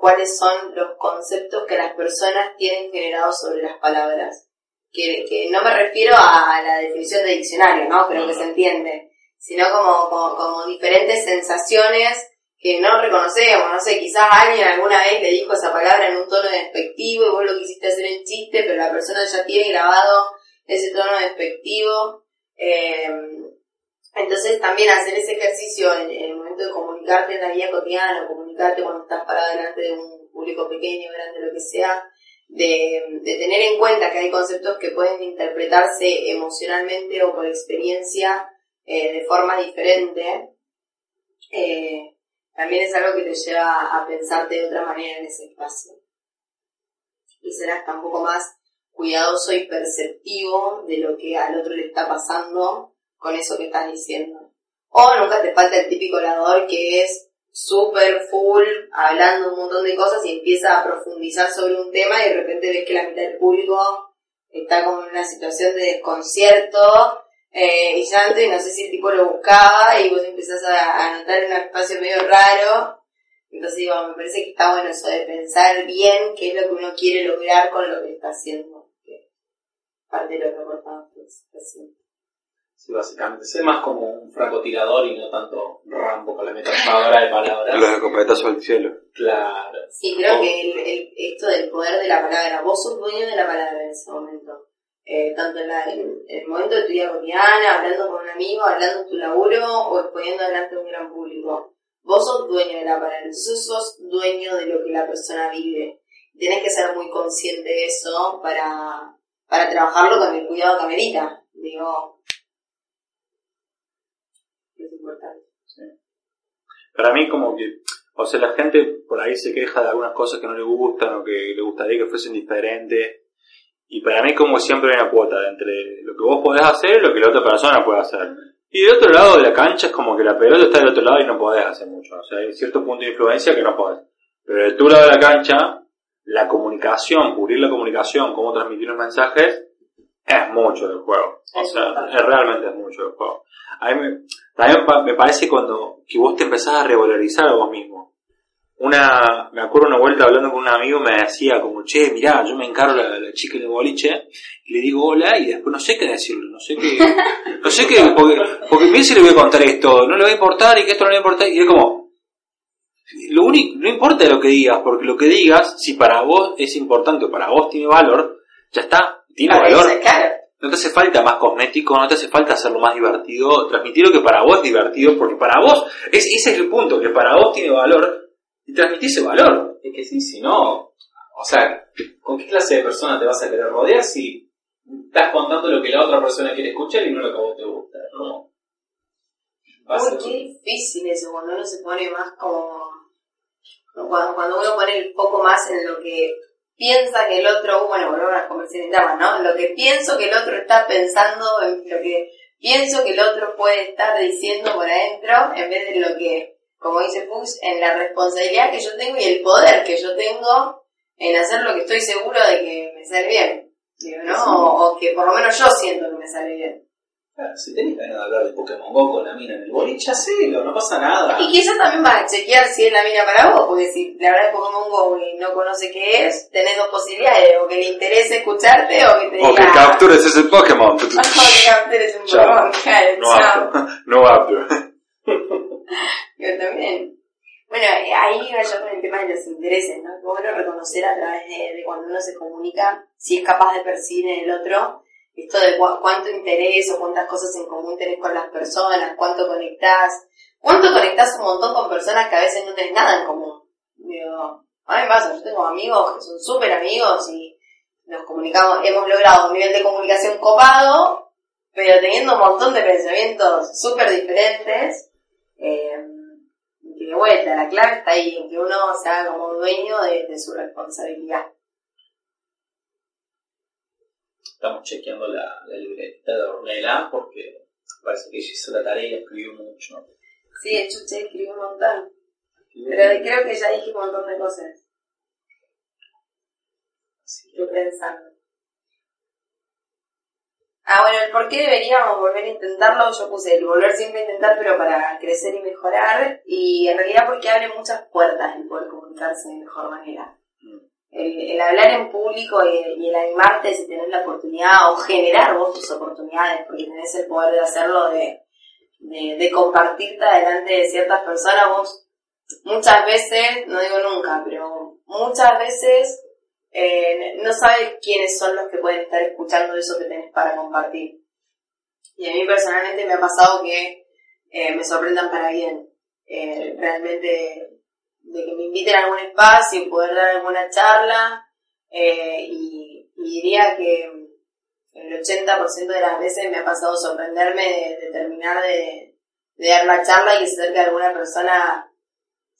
cuáles son los conceptos que las personas tienen generados sobre las palabras. Que, que no me refiero a la definición de diccionario, ¿no? Creo que se entiende, sino como, como, como diferentes sensaciones que no reconocemos, no sé, quizás alguien alguna vez le dijo esa palabra en un tono despectivo y vos lo quisiste hacer en chiste, pero la persona ya tiene grabado ese tono despectivo. Eh, entonces también hacer ese ejercicio en, el momento de comunicarte en la vida cotidiana, comunicarte cuando estás parado delante de un público pequeño, grande, lo que sea, de, tener en cuenta que hay conceptos que pueden interpretarse emocionalmente o por experiencia eh, de forma diferente, eh, también es algo que te lleva a pensarte de otra manera en ese espacio. Y serás un poco más cuidadoso y perceptivo de lo que al otro le está pasando con eso que estás diciendo. O nunca te falta el típico orador que es súper full, hablando un montón de cosas y empieza a profundizar sobre un tema y de repente ves que la mitad del público está como en una situación de desconcierto eh, y llanto y no sé si el tipo lo buscaba y vos empezás a, a notar un espacio medio raro. Entonces digo, me parece que está bueno eso de pensar bien qué es lo que uno quiere lograr con lo que está haciendo. Parte de lo que pues, haciendo. Sí, básicamente. Sé más como un francotirador y no tanto Rambo con la metralladora de palabras. Los escopetazos al cielo. Claro. Sí, creo que el, esto del poder de la palabra, vos sos dueño de la palabra en ese momento. Eh, tanto en, el momento de tu vida cotidiana, hablando con un amigo, hablando en tu laburo o exponiendo delante de un gran público. Vos sos dueño de la palabra, entonces sos dueño de lo que la persona vive. Tienes que ser muy consciente de eso para, para trabajarlo con el cuidado que amerita. Digo, Para mí como que, o sea, la gente por ahí se queja de algunas cosas que no le gustan o que le gustaría que fuesen diferentes. Y para mí como siempre hay una cuota entre lo que vos podés hacer y lo que la otra persona puede hacer. Y del otro lado de la cancha es como que la pelota está del otro lado y no podés hacer mucho. O sea, hay cierto punto de influencia que no podés. Pero del tu lado de la cancha, la comunicación, cubrir la comunicación, cómo transmitir los mensajes, es mucho del juego. O sea, es, realmente es mucho del juego. A mí me, también me parece cuando que vos te empezás a revalorizar a vos mismo. Una, me acuerdo una vuelta hablando con un amigo me decía como, che, mirá, yo me encargo la, la chica de boliche y le digo hola y después no sé qué decirle, no sé qué, (laughs) no sé qué, porque, porque mira si le voy a contar esto, no le va a importar y que esto no le va a importar y es como, lo único, no importa lo que digas, porque lo que digas, si para vos es importante o para vos tiene valor, ya está, tiene valor. No te hace falta más cosmético, no te hace falta hacerlo más divertido, transmitir lo que para vos es divertido, porque para vos, es, ese es el punto, que para vos tiene valor, y transmitir ese valor. Es que sí, si no, o sea, ¿con qué clase de persona te vas a querer rodear si estás contando lo que la otra persona quiere escuchar y no lo que a vos te gusta? ¿no? Uy, qué difícil eso, cuando uno se pone más como... Cuando, cuando uno pone el foco más en lo que piensa que el otro, bueno, volvemos a las conversaciones ¿no? Lo que pienso que el otro está pensando, en lo que pienso que el otro puede estar diciendo por adentro, en vez de lo que, como dice Fuchs, en la responsabilidad que yo tengo y el poder que yo tengo en hacer lo que estoy seguro de que me sale bien, ¿no? o que por lo menos yo siento que me sale bien si tenés ganas de hablar de Pokémon Go con la mina en el boliche, hacelo, no pasa nada. Y quizás también vas a chequear si es la mina para vos, porque si la verdad es Pokémon Go y no conoce qué es, tenés dos posibilidades, o que le interese escucharte o que te diga... O que captures ese Pokémon. (laughs) o que captures un Pokémon, claro, no apto. No apto. (laughs) Yo también. Bueno, ahí iba yo con el tema de los intereses, ¿no? Es bueno reconocer a través de, de cuando uno se comunica si es capaz de percibir en el otro esto de cuánto interés o cuántas cosas en común tenés con las personas, cuánto conectás, cuánto conectás un montón con personas que a veces no tenés nada en común. Digo, a mí pasa, yo tengo amigos que son súper amigos y nos comunicamos, hemos logrado un nivel de comunicación copado, pero teniendo un montón de pensamientos súper diferentes, eh, de vuelta, la clave está ahí, en que uno sea como dueño de su responsabilidad. Estamos chequeando la, la libreta de Ornella porque parece que ella hizo la tarea y escribió mucho. Sí, hecho usted escribió un montón. Pero creo que ya dije un montón de cosas. Estoy pensando. Ah, bueno, el por qué deberíamos volver a intentarlo, yo puse el volver siempre a intentar, pero para crecer y mejorar, y en realidad porque abre muchas puertas el poder comunicarse de mejor manera. El, hablar en público y, el animarte si tenés la oportunidad, o generar vos tus oportunidades, porque tenés el poder de hacerlo, de, de, de compartirte delante de ciertas personas, vos muchas veces, no digo nunca, pero muchas veces eh, no sabes quiénes son los que pueden estar escuchando eso que tenés para compartir. Y a mí personalmente me ha pasado que eh, me sorprendan para bien. Eh, realmente de que me inviten a algún espacio y poder dar alguna charla y, diría que el 80% de las veces me ha pasado sorprenderme de, terminar de, de, dar la charla y que alguna persona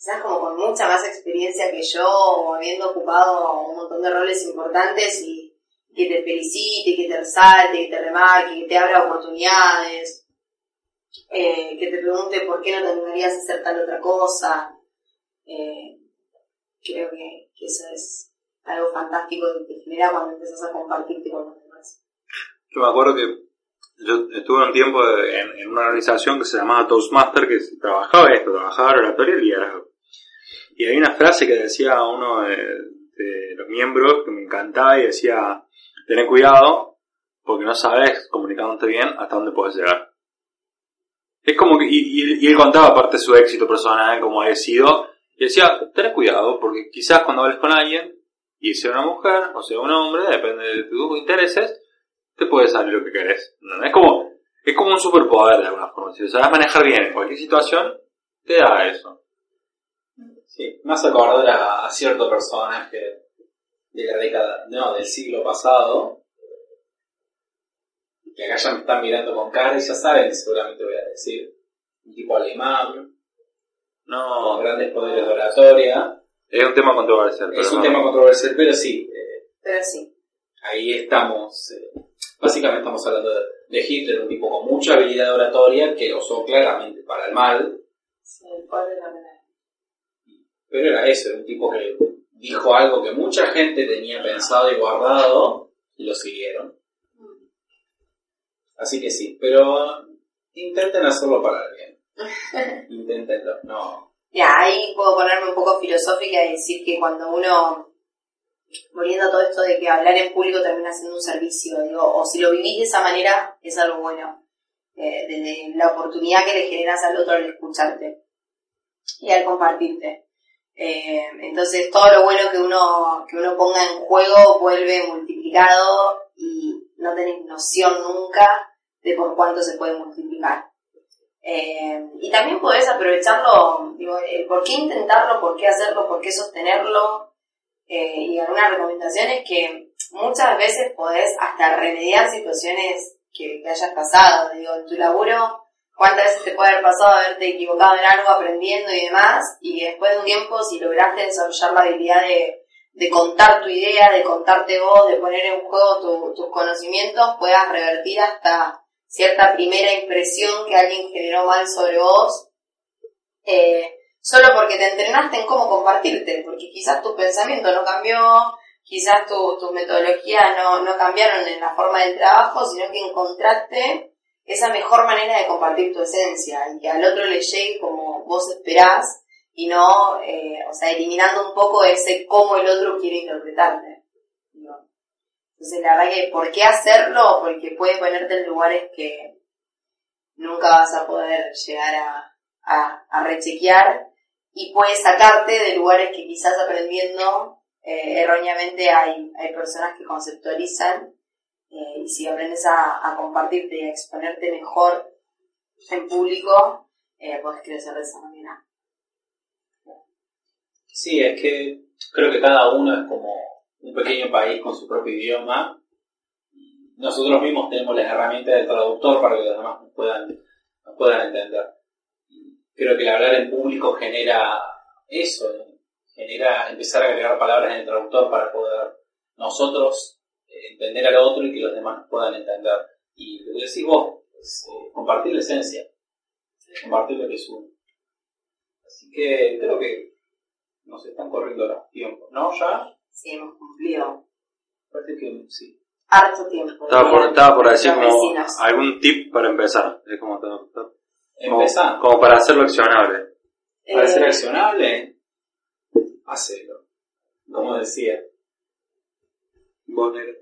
quizás como con mucha más experiencia que yo, habiendo ocupado un montón de roles importantes y que te felicite, que te resalte, que te remarque, que te abra oportunidades, eh, que te pregunte por qué no te animarías a hacer tal otra cosa. Eh, creo que, eso es algo fantástico que te genera cuando empiezas a compartirte con los demás. Yo me acuerdo que yo estuve un tiempo en, una organización que se llamaba Toastmaster que trabajaba esto, trabajaba oratoria y liderazgo. Y hay una frase que decía uno de, los miembros que me encantaba y decía, ten cuidado porque no sabes comunicándote bien hasta dónde puedes llegar. Es como que, y, él contaba aparte su éxito personal, como ha sido, y decía, ten cuidado porque quizás cuando hables con alguien, y sea una mujer o sea un hombre, depende de tus intereses, te puede salir lo que querés. Es como, es como un superpoder de alguna forma. Si lo sabes manejar bien en cualquier situación, te da eso. Sí, más acordar a, a cierto personaje de la década, no, del siglo pasado, que acá ya me están mirando con cara y ya saben que seguramente voy a decir. Un tipo alemán, no, grandes poderes de oratoria. Es un tema controversial. Es un tema controversial, pero sí. Eh, pero sí. Ahí estamos. Eh, básicamente estamos hablando de, Hitler, un tipo con mucha habilidad de oratoria que lo usó claramente para el mal. Sí, de la pero era eso, era un tipo que dijo algo que mucha gente tenía pensado y guardado y lo siguieron. Así que sí, pero intenten hacerlo para el bien. (laughs) Inténtenlo, no. Ya, ahí puedo ponerme un poco filosófica y decir que cuando uno, volviendo a todo esto de que hablar en público termina siendo un servicio, digo, o si lo vivís de esa manera, es algo bueno. Eh, desde la oportunidad que le generas al otro al escucharte y al compartirte. Eh, entonces todo lo bueno que uno, que uno ponga en juego vuelve multiplicado y no tenés noción nunca de por cuánto se puede multiplicar. Eh, y también podés aprovecharlo, digo, por qué intentarlo, por qué hacerlo, por qué sostenerlo. Eh, y algunas recomendaciones que muchas veces podés hasta remediar situaciones que, que hayas pasado. Digo, en tu laburo cuántas veces te puede haber pasado haberte equivocado en algo aprendiendo y demás, y después de un tiempo, si lograste desarrollar la habilidad de, de contar tu idea, de contarte vos, de poner en juego tus conocimientos, puedas revertir hasta cierta primera impresión que alguien generó mal sobre vos, eh, solo porque te entrenaste en cómo compartirte, porque quizás tu pensamiento no cambió, quizás tu, tu metodología no, no cambiaron en la forma del trabajo, sino que encontraste esa mejor manera de compartir tu esencia y que al otro le llegue como vos esperás y no, eh, o sea, eliminando un poco ese cómo el otro quiere interpretarte. Entonces, la verdad que, ¿por qué hacerlo? Porque puede ponerte en lugares que nunca vas a poder llegar a, a, a rechequear y puede sacarte de lugares que quizás aprendiendo eh, erróneamente hay, hay personas que conceptualizan eh, y si aprendes a, compartirte y a exponerte mejor en público, eh, puedes crecer de esa manera. Sí, es que creo que cada uno es como un pequeño país con su propio idioma. Nosotros mismos tenemos las herramientas del traductor para que los demás nos puedan, nos puedan entender. Creo que el hablar en público genera eso, genera empezar a agregar palabras en el traductor para poder nosotros entender al otro y que los demás puedan entender. Y lo que decís vos, es eh, compartir la esencia, compartir lo que es uno. Así que creo que nos están corriendo los tiempos, ¿no? ¿Ya? Sí, hemos cumplido Parece que sí. harto tiempo. Estaba por, estaba por decir como algún tip para empezar. Es como, como, Empezá. como para hacerlo accionable. Para ser Eh, accionable, hacelo. Como decía. Vos, negro.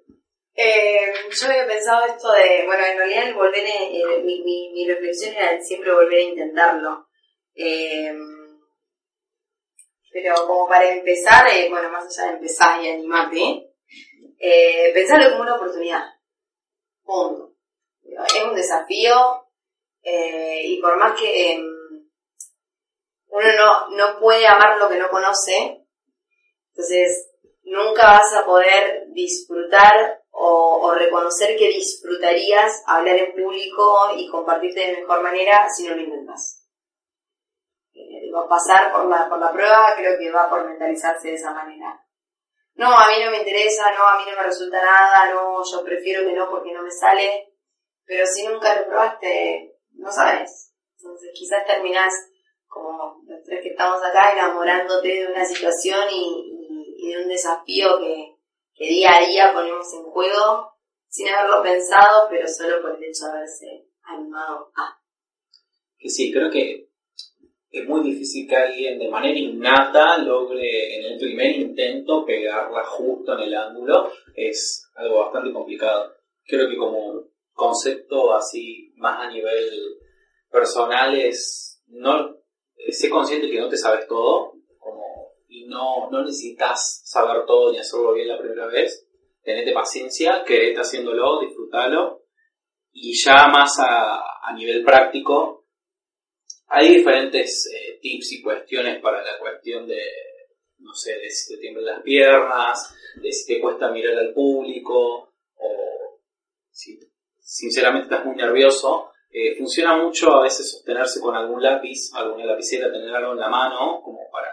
Eh, yo había pensado esto de, bueno, en realidad el volver, eh, mi, mi, mi reflexión era el siempre volver a intentarlo. Eh, pero como para empezar, eh, bueno, más allá de empezar y animarte, eh, pensarlo como una oportunidad. Punto. Es un desafío eh, y por más que eh, uno no, no puede amar lo que no conoce, entonces nunca vas a poder disfrutar o, o reconocer que disfrutarías hablar en público y compartirte de mejor manera si no lo intentas. Pasar por la, por la prueba creo que va por mentalizarse de esa manera. No, a mí no me interesa, no, a mí no me resulta nada, no, yo prefiero que no porque no me sale, pero si nunca lo probaste, no sabes. Entonces quizás terminás como los tres que estamos acá enamorándote de una situación y, de un desafío que, día a día ponemos en juego sin haberlo pensado, pero solo por el hecho de haberse animado a. Que sí, creo que es muy difícil que alguien de manera innata logre en el primer intento pegarla justo en el ángulo. Es algo bastante complicado. Creo que como concepto así más a nivel personal es no eh, sé consciente que no te sabes todo como, y no, no necesitas saber todo ni hacerlo bien la primera vez. Tenete paciencia, querete haciéndolo, disfrútalo. Y ya más a, a nivel práctico, hay diferentes eh, tips y cuestiones para la cuestión de, no sé, de si te tiemblan las piernas, de si te cuesta mirar al público, o si sinceramente estás muy nervioso. Eh, funciona mucho a veces sostenerse con algún lápiz, alguna lapicera, tener algo en la mano, como para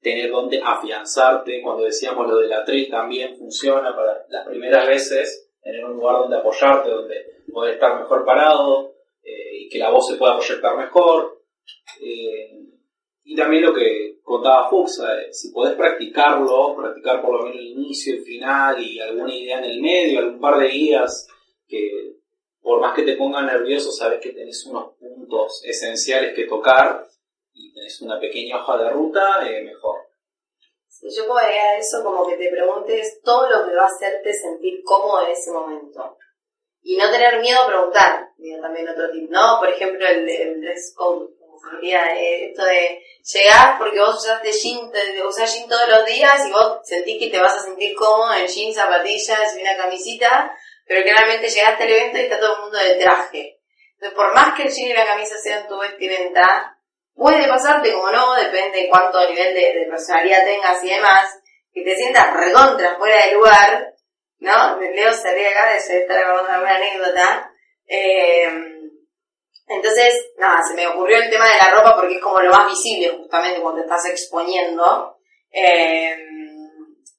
tener donde afianzarte. Cuando decíamos lo del atril también funciona para las primeras veces, tener un lugar donde apoyarte, donde poder estar mejor parado que la voz se pueda proyectar mejor. Eh, y también lo que contaba Fuchs, eh, si podés practicarlo, practicar por lo menos el inicio, el final y alguna idea en el medio, algún par de guías que por más que te ponga nervioso, sabes que tenés unos puntos esenciales que tocar y tenés una pequeña hoja de ruta, eh, mejor. Si yo puedo agregar a eso como que te preguntes todo lo que va a hacerte sentir cómodo en ese momento. Y no tener miedo a preguntar, digo también otro tip, ¿no? Por ejemplo, el, el dress code, como se diría, esto de llegar porque vos usaste jean, usás jean todos los días y vos sentís que te vas a sentir cómodo en jean, zapatillas y una camisita, pero que realmente llegaste al evento y está todo el mundo de traje. Entonces, por más que el jean y la camisa sean tu vestimenta, Puede pasarte como no, depende de cuánto nivel de, de personalidad tengas y demás, que te sientas recontra fuera de lugar, ¿no? Leo acá de estar acordando de alguna anécdota. Eh, entonces, nada, se me ocurrió el tema de la ropa porque es como lo más visible justamente cuando estás exponiendo. Eh,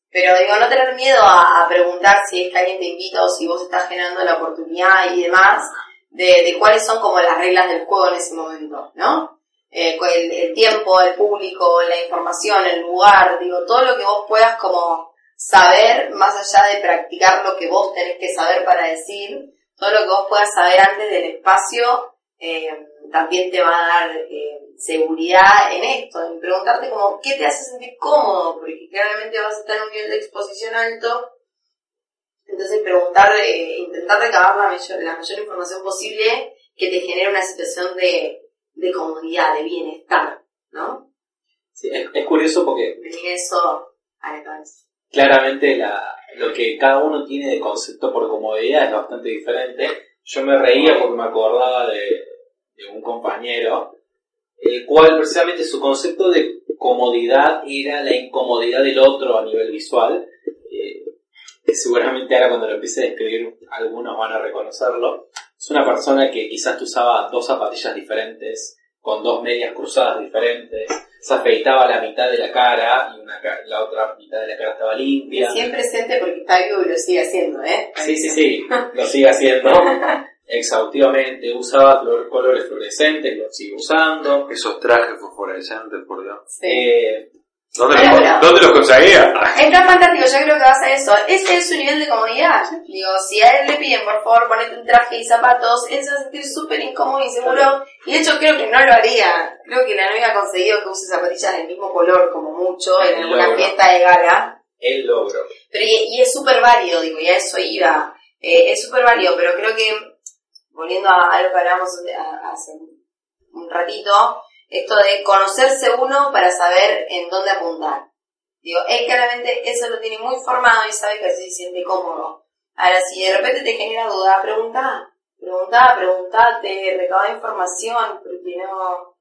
pero digo, no tener miedo a, a preguntar si es que alguien te invita o si vos estás generando la oportunidad y demás, de, de cuáles son como las reglas del juego en ese momento, ¿no? eh, el, el tiempo, el público, la información, el lugar, digo, todo lo que vos puedas como saber, más allá de practicar lo que vos tenés que saber para decir, todo lo que vos puedas saber antes del espacio, eh, también te va a dar eh, seguridad en esto, en preguntarte como, ¿qué te hace sentir cómodo? Porque claramente vas a estar en un nivel de exposición alto, entonces preguntar, eh, intentar recabar la mayor, la mayor información posible que te genere una situación de, de comodidad, de bienestar, ¿no? Sí, es, es curioso porque Venir eso a la cabeza. Claramente la, lo que cada uno tiene de concepto por comodidad es bastante diferente. Yo me reía porque me acordaba de, un compañero, el cual precisamente su concepto de comodidad era la incomodidad del otro a nivel visual. Eh, seguramente ahora cuando lo empiece a describir algunos van a reconocerlo. Es una persona que quizás usaba dos zapatillas diferentes, con dos medias cruzadas diferentes, se afeitaba la mitad de la cara y una la otra mitad de la cara estaba limpia. Siempre presente porque está vivo y lo sigue haciendo, ¿eh? Sí, sí, sí, lo sigue haciendo (laughs) exhaustivamente, usaba colores fluorescentes, lo sigue usando. Esos trajes fosforescentes. por Dios. Sí. Eh, ¿Dónde, Pero los. ¿Dónde los conseguía? Está fantástico, yo creo que va a ser eso. Ese es su nivel de comodidad. Digo, si a él le piden, por favor, ponete un traje y zapatos, él se va a sentir súper incómodo y inseguro. Y de hecho creo que no lo haría. Creo que la novia ha conseguido que use zapatillas del mismo color, como mucho, en alguna fiesta de gala. el logro. Pero y, y es súper válido, digo, y a eso iba. Eh, es súper válido, pero creo que, volviendo a algo que hablamos a- hace un ratito, esto de conocerse uno para saber en dónde apuntar. Digo, él claramente eso lo tiene muy formado y sabe que así se siente cómodo. Ahora, si de repente te genera duda, pregunta, pregunta, preguntate, recaba información, porque no...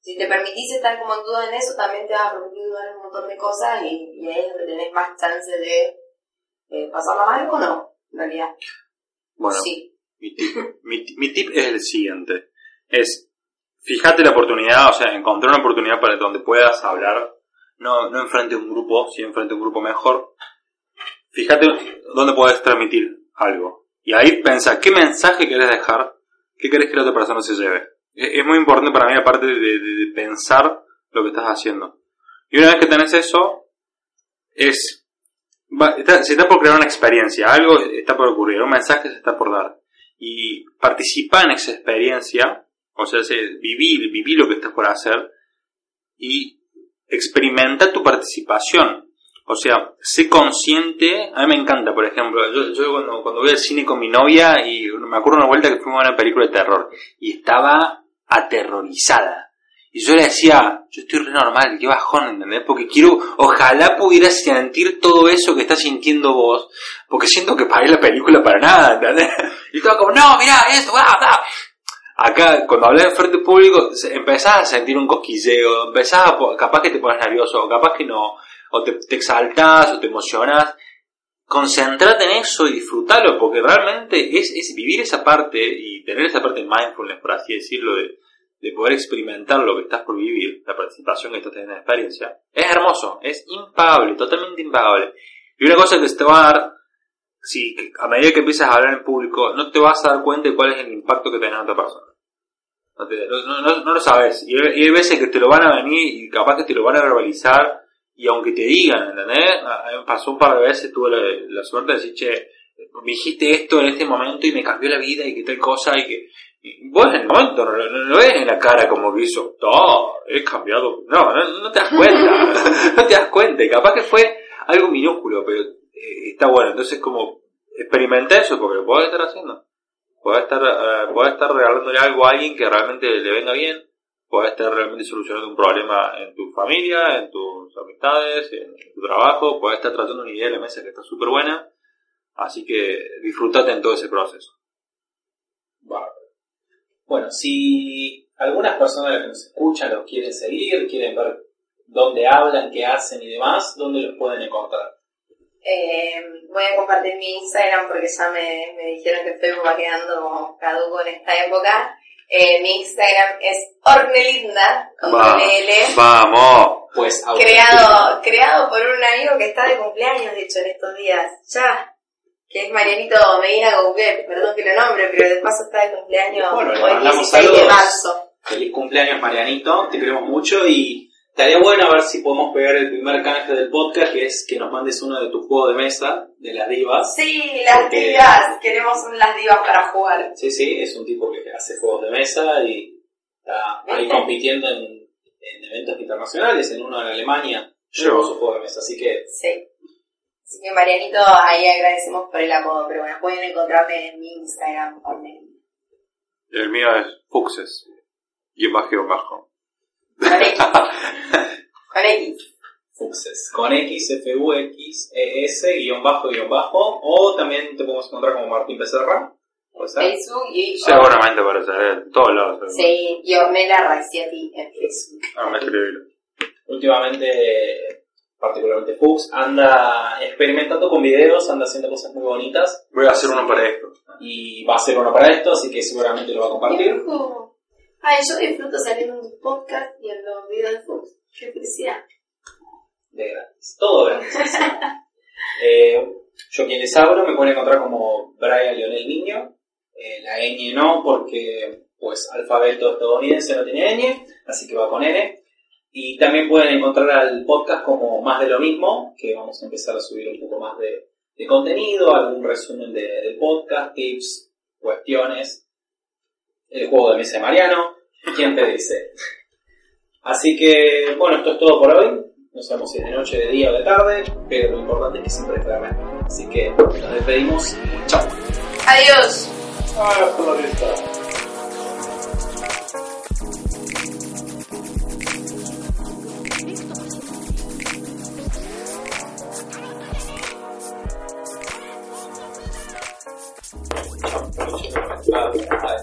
Si te permitís estar como en duda en eso, también te va a permitir dudar en un montón de cosas y, y ahí es donde tenés más chance de eh, pasarla mal o no, en realidad. Bueno, Sí. mi, tip, mi, mi tip es el siguiente. Es, fíjate la oportunidad, o sea, encontrar una oportunidad para donde puedas hablar, no, no enfrente a un grupo, si enfrente a un grupo mejor. Fíjate dónde puedes transmitir algo. Y ahí pensa, ¿qué mensaje querés dejar? ¿Qué querés que la otra persona se lleve? Es muy importante para mí, aparte de, de- de pensar lo que estás haciendo. Y una vez que tenés eso, es va- está- se está por crear una experiencia, algo está por ocurrir, un mensaje se está por dar. Y participa en esa experiencia, o sea, se- viví, viví lo que estás por hacer y experimenta tu participación. O sea, sé consciente, a mí me encanta, por ejemplo, yo, cuando, voy al cine con mi novia y me acuerdo una vuelta que fuimos a una película de terror y estaba aterrorizada. Y yo le decía, yo estoy re normal, qué bajón, ¿entendés? Porque quiero, ojalá pudiera sentir todo eso que estás sintiendo vos, porque siento que paré la película para nada, ¿entendés? (laughs) Y estaba como, no, mirá, eso, ah, ah. Acá, cuando hablas en frente público, empezás a sentir un cosquilleo, empezás a, capaz que te pones nervioso, o capaz que no, o te, te exaltás, o te emocionás. Concentrate en eso y disfrútalo, porque realmente es, es vivir esa parte y tener esa parte mindfulness, por así decirlo, de, de poder experimentar lo que estás por vivir, la participación que estás teniendo en la experiencia, es hermoso, es impagable, totalmente impagable. Y una cosa que te va a dar, si a medida que empiezas a hablar en público, no te vas a dar cuenta de cuál es el impacto que tiene en otra persona. No, te- no- no- no lo sabes. Y hay, y hay veces que te lo van a venir y capaz que te lo van a verbalizar y aunque te digan, ¿entendés? A- pasó un par de veces, tuve la, la suerte de decir, che, me dijiste esto en este momento y me cambió la vida y que tal cosa y que... y vos en el momento no, no, no ves en la cara como que hizo, todo, he cambiado. No, no, te das cuenta. (laughs) no te das cuenta. Y capaz que fue algo minúsculo, pero está bueno. Entonces como experimenta eso porque lo podés estar haciendo. Podés estar, eh, estar regalándole algo a alguien que realmente le venga bien. Podés estar realmente solucionando un problema en tu familia, en tus amistades, en tu trabajo. Podés estar tratando una idea de la mesa que está súper buena. Así que disfrutate en todo ese proceso. Bueno, si algunas personas que nos escuchan los quieren seguir, quieren ver dónde hablan, qué hacen y demás, ¿dónde los pueden encontrar? Eh, voy a compartir mi Instagram porque ya me, me dijeron que Facebook va quedando caduco en esta época. Eh, mi Instagram es Ornelinda, con Va- doble L. ¡Vamos! Pues creado, creado por un amigo que está de cumpleaños, de hecho, en estos días. Ya. Que es Marianito Medina Gouguet, perdón que lo nombre, pero de paso está de cumpleaños Bueno, hoy mandamos 16 de marzo. Feliz cumpleaños Marianito, te queremos mucho y estaría bueno a ver si podemos pegar el primer canje del podcast, que es que nos mandes uno de tus juegos de mesa, de las divas. Sí, las Porque- divas, queremos un las divas para jugar. Sí, sí, es un tipo que hace juegos de mesa y está ahí ¿Viste? compitiendo en, en eventos internacionales, en uno en Alemania, llevó su juego de mesa, así que Sí. Así que Marianito, ahí agradecemos por el apodo, pero bueno, pueden encontrarme en mi Instagram. El mío es Fuxes. Y bajo bajo. Con X. Con X. Fuxes, con X, F, U, X, E, S, guion bajo, guion bajo, o también te podemos encontrar como Martín Becerra, ¿puede ser? Facebook y... Seguramente para saber en todos lados. Sí, y Ornella Raiciati en Facebook. Ah, me escribilo. Últimamente, particularmente Fux, anda experimentando con videos, anda haciendo cosas muy bonitas Voy a hacer uno para esto. y va a hacer uno para esto, así que seguramente lo va a compartir. Yujú. Ay, yo disfruto saliendo en un podcast y en los videos de. Qué felicidad. de gratis. Todo gratis. (laughs) Eh, yo quien les hablo me pueden encontrar como Brian Leonel Niño. Eh, la ñ no, porque pues alfabeto estadounidense no tiene ñ, así que va con N. Y también pueden encontrar al podcast como más de lo mismo, que vamos a empezar a subir un poco más de, de contenido, algún resumen de- del podcast, tips, cuestiones, el juego de mesa de Mariano, ¿quién te dice? Así que, bueno, esto es todo por hoy. No sabemos si es de noche, de día o de tarde, pero lo importante es que siempre es verme. Así que nos despedimos y chao. Adiós. Hasta la vista.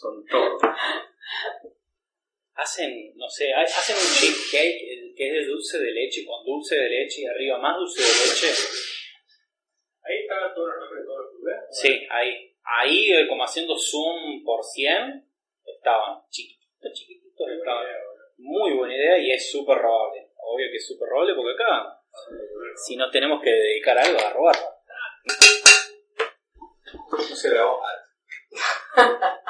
Con todo. Hacen, no sé, hacen un cheesecake que es de dulce de leche, con dulce de leche y arriba más dulce de leche. Ahí está todo el nombre de todos los lugares. Sí, ahí. Ahí, eh, como haciendo zoom por 100, estaban chiquititos, chiquititos, estaban. Muy buena idea y es súper robable. Obvio que es súper robable porque acá, si nos tenemos que dedicar a algo, a robar. No se grabó. (laughs)